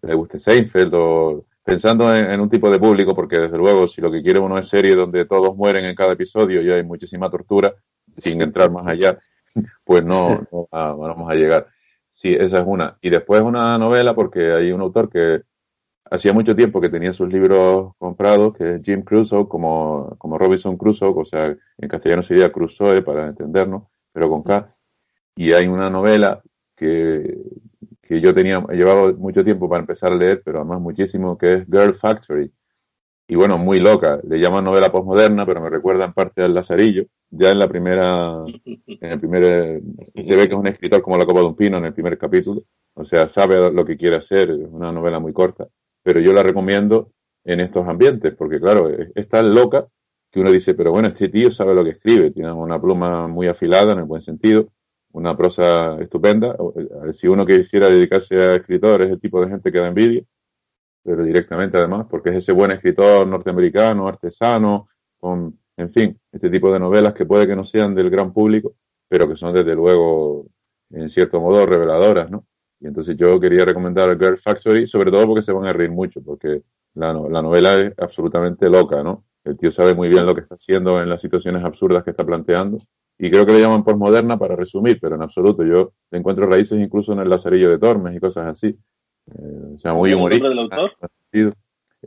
le guste Seinfeld o pensando en, en, un tipo de público, porque desde luego si lo que quiere uno es serie donde todos mueren en cada episodio y hay muchísima tortura, sin entrar más allá, pues no, no vamos a llegar. Sí, esa es una. Y después una novela, porque hay un autor que hacía mucho tiempo que tenía sus libros comprados, que es Jim Crusoe, como, como Robinson Crusoe, o sea, en castellano sería Crusoe para entendernos, pero con K. Y hay una novela que, que yo tenía, he llevado mucho tiempo para empezar a leer, pero además muchísimo, que es Girl Factory. Y bueno, muy loca. Le llaman novela postmoderna, pero me recuerda en parte al Lazarillo. Ya en la primera, en el primer, se ve que es un escritor como la copa de un pino en el primer capítulo. O sea, sabe lo que quiere hacer. Es una novela muy corta. Pero yo la recomiendo en estos ambientes, porque claro, es tan loca que uno dice, pero bueno, este tío sabe lo que escribe. Tiene una pluma muy afilada en el buen sentido una prosa estupenda. Eh, si uno quisiera dedicarse a escritor, es el tipo de gente que da envidia, pero directamente además, porque es ese buen escritor norteamericano, artesano, con, en fin, este tipo de novelas que puede que no sean del gran público, pero que son desde luego, en cierto modo, reveladoras, ¿no? Y entonces yo quería recomendar Girl Factory, sobre todo porque se van a reír mucho, porque la, la novela es absolutamente loca, ¿no? El tío sabe muy bien lo que está haciendo en las situaciones absurdas que está planteando y creo que le llaman postmoderna para resumir, pero en absoluto. Yo encuentro raíces incluso en el Lazarillo de Tormes y cosas así. Eh, o sea, muy humorístico.
del autor?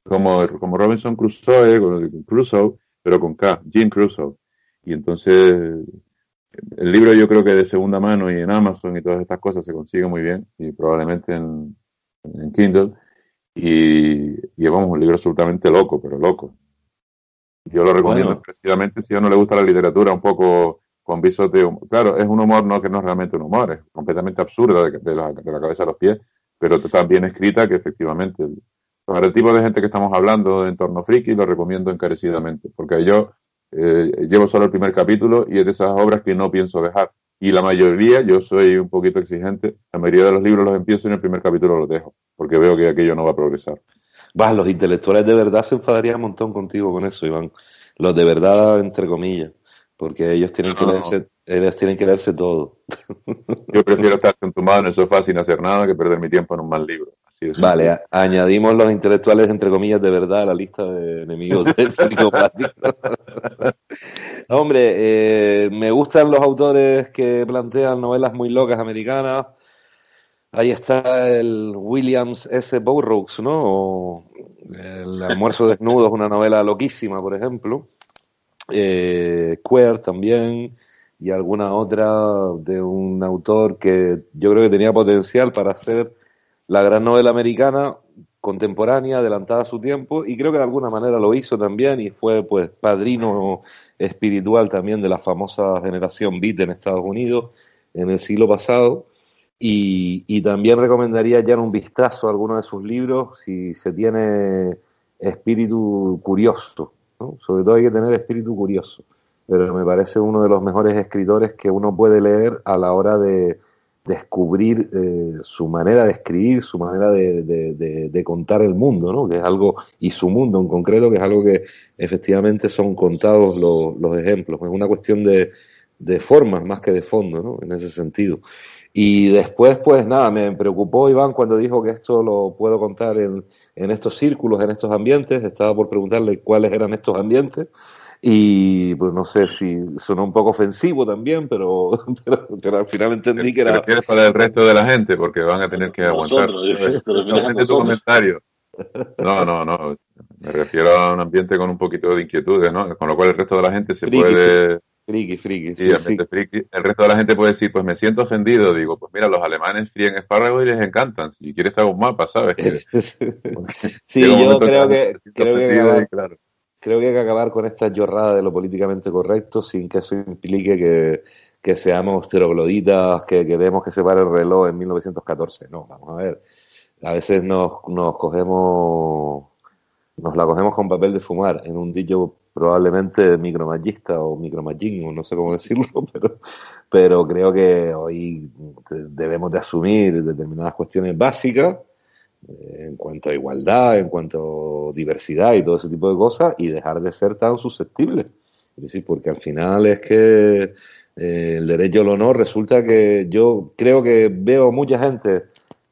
Como, como Robinson Crusoe, Crusoe, pero con K, Jim Crusoe. Y entonces, el libro yo creo que de segunda mano y en Amazon y todas estas cosas se consigue muy bien, y probablemente en, en Kindle. Y, y vamos, un libro absolutamente loco, pero loco. Yo lo recomiendo bueno. precisamente si a uno le gusta la literatura un poco con visos de humor. Claro, es un humor no que no es realmente un humor, es completamente absurdo de, la, de la, cabeza a los pies, pero está bien escrita que efectivamente. Para el tipo de gente que estamos hablando de entorno friki, lo recomiendo encarecidamente, porque yo eh, llevo solo el primer capítulo y es de esas obras que no pienso dejar. Y la mayoría, yo soy un poquito exigente, la mayoría de los libros los empiezo y en el primer capítulo los dejo, porque veo que aquello no va a progresar.
Vas, los intelectuales de verdad se enfadarían un montón contigo con eso, Iván. Los de verdad, entre comillas, porque ellos tienen que leerse, ellos tienen que leerse todo.
Yo prefiero estar entumado en el sofá sin hacer nada que perder mi tiempo en un mal libro.
Vale, añadimos los intelectuales, entre comillas, de verdad a la lista de enemigos del Hombre, eh, me gustan los autores que plantean novelas muy locas americanas. Ahí está el Williams S. Burroughs, ¿no? el Almuerzo Desnudo es una novela loquísima, por ejemplo. Eh, Queer también. Y alguna otra de un autor que yo creo que tenía potencial para hacer la gran novela americana contemporánea, adelantada a su tiempo, y creo que de alguna manera lo hizo también y fue pues padrino espiritual también de la famosa generación beat en Estados Unidos en el siglo pasado. Y, también recomendaría ya un vistazo a alguno de sus libros si se tiene espíritu curioso. Sobre todo hay que tener espíritu curioso. Pero me parece uno de los mejores escritores que uno puede leer a la hora de, descubrir eh, su manera de escribir, su manera de, contar el mundo, ¿no? Que es algo, y su mundo en concreto, que es algo que efectivamente son contados los, ejemplos. Es una cuestión de, formas más que de fondo, ¿no? En ese sentido. Y después, pues nada, me preocupó Iván cuando dijo que esto lo puedo contar en, en estos círculos, en estos ambientes. Estaba por preguntarle cuáles eran estos ambientes. Y pues no sé si sonó un poco ofensivo también, pero, pero, al final entendí que era.
quieres para el resto de la gente, porque van a tener que aguantar. No, tu comentario. No, no, no. Me refiero a un ambiente con un poquito de inquietudes, ¿no? Con lo cual el resto de la gente se puede.
Friki, friki.
Sí, friki. El resto de la gente puede decir, pues me siento ofendido. Digo, pues mira, los alemanes fríen espárragos y les encantan. Si quieres te hago un mapa, ¿sabes?
sí, yo creo que, creo que, claro creo que hay que acabar con esta llorada de lo políticamente correcto sin que eso implique que, que seamos trogloditas, que queremos que se pare el reloj en 1914. No, vamos a ver. A veces nos, nos cogemos, nos la cogemos con papel de fumar en un dicho probablemente micromagista o micromagín, no sé cómo decirlo, pero, pero creo que hoy debemos de asumir determinadas cuestiones básicas en cuanto a igualdad, en cuanto a diversidad y todo ese tipo de cosas, y dejar de ser tan susceptibles. Es porque al final es que eh, el derecho al honor resulta que yo creo que veo mucha gente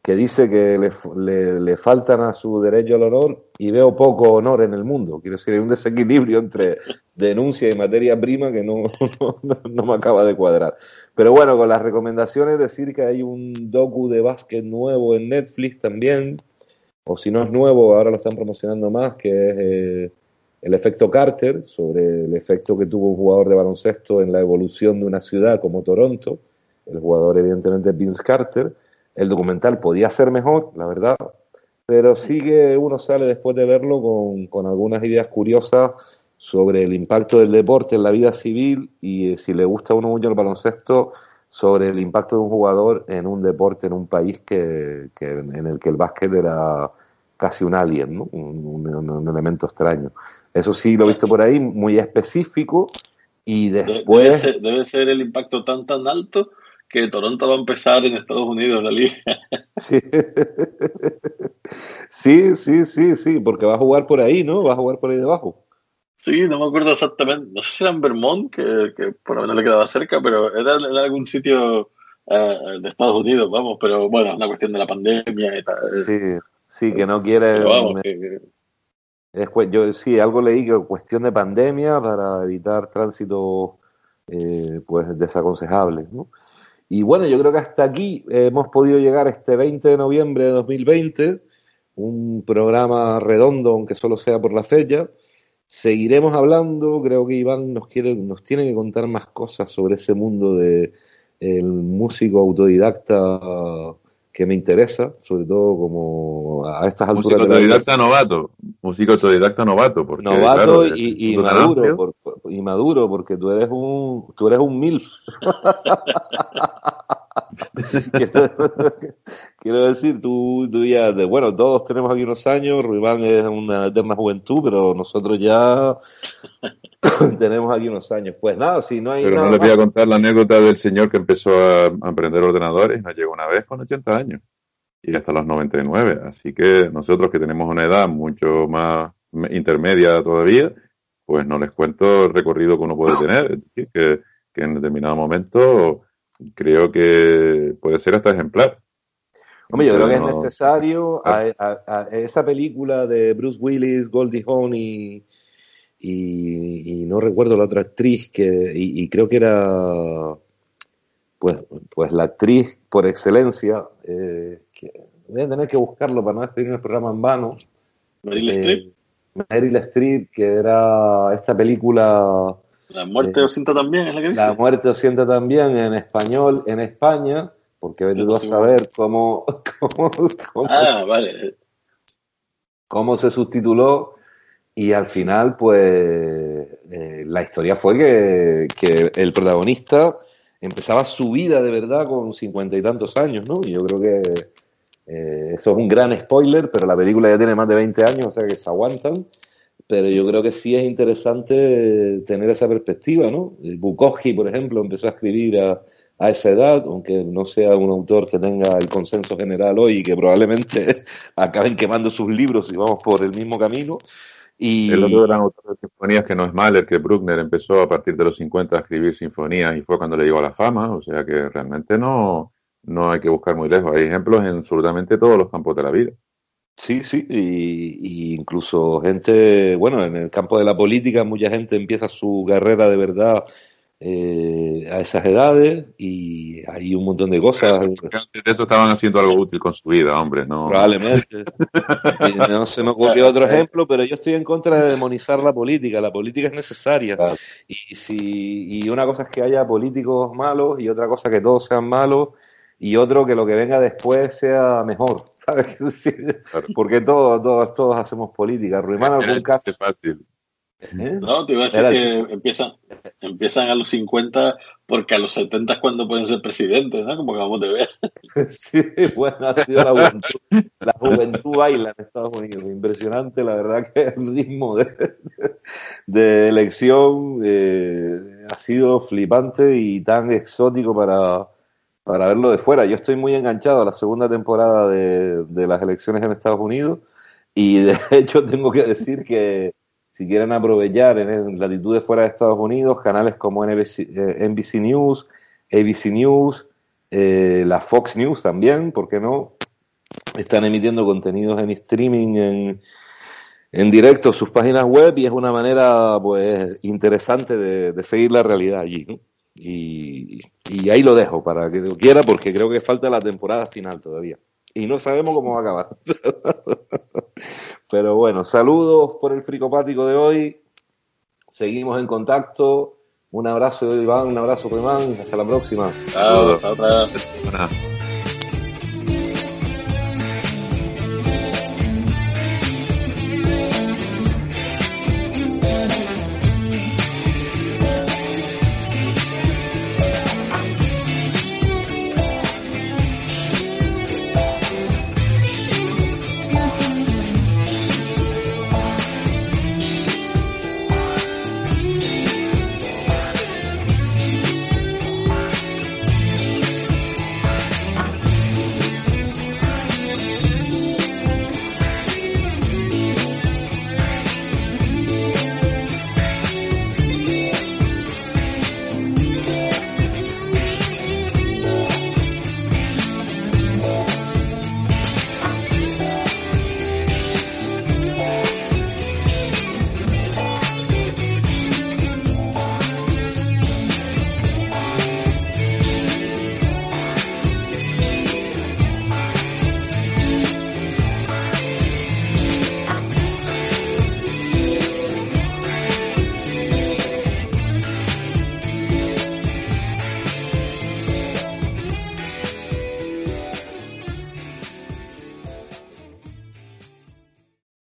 que dice que le, le, faltan a su derecho al honor y veo poco honor en el mundo. Quiero decir, hay un desequilibrio entre denuncia y materia prima que no, no, me acaba de cuadrar. Pero bueno, con las recomendaciones, decir que hay un docu de básquet nuevo en Netflix también, o si no es nuevo, ahora lo están promocionando más, que eh, el efecto Carter, sobre el efecto que tuvo un jugador de baloncesto en la evolución de una ciudad como Toronto, el jugador evidentemente Vince Carter. El documental podía ser mejor, la verdad, pero sí que uno sale después de verlo con, con algunas ideas curiosas sobre el impacto del deporte en la vida civil y eh, si le gusta a uno mucho el baloncesto, sobre el impacto de un jugador en un deporte, en un país que, en el que el básquet era casi un alien, ¿no? un, elemento extraño. Eso sí lo he visto por ahí, muy específico y después...
Debe ser, el impacto tan tan alto que Toronto va a empezar en Estados Unidos la liga.
sí, sí, sí, sí, porque va a jugar por ahí, ¿no? Va a jugar por ahí debajo.
Sí, no me acuerdo exactamente. No sé si era en Vermont, que, que por lo menos le quedaba cerca, pero era en algún sitio eh, de Estados Unidos, vamos. Pero bueno, una cuestión de la pandemia y tal.
Sí, sí, que no quiere. Vamos, Es, yo sí, algo leí que cuestión de pandemia para evitar tránsito eh, pues desaconsejables, ¿no? Y bueno, yo creo que hasta aquí hemos podido llegar este 20 de noviembre de 2020, un programa redondo, aunque solo sea por la fecha. Seguiremos hablando, creo que Iván nos quiere, nos tiene que contar más cosas sobre ese mundo de músico autodidacta que me interesa, sobre todo como a estas alturas.
Músico autodidacta novato, músico autodidacta novato, porque
novato y, maduro, y maduro, porque tú eres un, tú eres un milf. quiero decir, tú, tú ya, de, bueno, todos tenemos aquí unos años, Ruibán es una eterna juventud, pero nosotros ya tenemos aquí unos años. Pues nada, si no hay
Pero
nada
no les voy a contar la anécdota del señor que empezó a a aprender ordenadores, nos llegó una vez con 80 años y hasta los 99. Así que nosotros que tenemos una edad mucho más me- intermedia todavía, pues no les cuento el recorrido que uno puede tener. Es decir, que, que en determinado momento creo que puede ser hasta ejemplar.
Hombre, yo creo que es
No-
necesario a,
Claro.
a- a esa película de Bruce Willis, Goldie Hawn y, y, y no recuerdo la otra actriz que y, y creo que era pues pues la actriz por excelencia eh, que voy a tener que buscarlo para no despedir el programa en vano
Meryl
eh,
Streep,
Meryl Streep que era esta película
la muerte
eh,
o cinta también, es la que dice.
La muerte os sienta también en español en España porque tú a saber cómo, cómo, cómo
Ah, vale.
cómo se subtituló y al final pues eh, la historia fue que, que el protagonista empezaba su vida de verdad con cincuenta y tantos años, ¿no? Y yo creo que eh, eso es un gran spoiler, pero la película ya tiene más de 20 años, o sea que se aguantan. Pero yo creo que sí es interesante tener esa perspectiva, ¿no? Bukowski, por ejemplo, empezó a escribir a, esa edad, aunque no sea un autor que tenga el consenso general hoy y que probablemente acaben quemando sus libros si vamos por el mismo camino. Y
El otro gran autor de sinfonías que no es Mahler, que Bruckner empezó a partir de los 50 a escribir sinfonías y fue cuando le llegó a la fama, o sea que realmente no, no hay que buscar muy lejos. Hay ejemplos en absolutamente todos los campos de la vida.
Sí, sí, y, y incluso gente, bueno, en el campo de la política mucha gente empieza su carrera de verdad eh, a esas edades y hay un montón de cosas.
Antes de eso estaban haciendo algo útil con su vida, hombre, no.
Probablemente. No se me ocurrió otro ejemplo, pero yo estoy en contra de demonizar la política. La política es necesaria. Claro. Y, si, y una cosa es que haya políticos malos y otra cosa que todos sean malos y otro que lo que venga después sea mejor. ¿Sabes qué decir?
Claro.
Porque todos, todos, todos hacemos política. Ruimán, algún caso.
fácil.
¿Eh?
No, te iba a decir
Era
que empiezan, empiezan a los 50 porque a los 70 es cuando pueden ser presidentes, ¿no? Como acabamos de ver.
Sí, bueno, ha sido la juventud. La juventud baila en Estados Unidos. Impresionante, la verdad que el ritmo de, de elección eh, ha sido flipante y tan exótico para, para verlo de fuera. Yo estoy muy enganchado a la segunda temporada de, las elecciones en Estados Unidos y de hecho tengo que decir que si quieren aprovechar en latitudes fuera de Estados Unidos, canales como NBC, eh, News, ABC News, eh, la Fox News también, ¿por qué no? Están emitiendo contenidos en streaming en, en directo sus páginas web y es una manera pues interesante de, de seguir la realidad allí, ¿no? Y, y ahí lo dejo para que lo quiera porque creo que falta la temporada final todavía. Y no sabemos cómo va a acabar. Pero bueno, saludos por el fricopático de hoy. Seguimos en contacto. Un abrazo de Iván, un abrazo de Iván. Hasta la próxima.
Chao, hasta otra.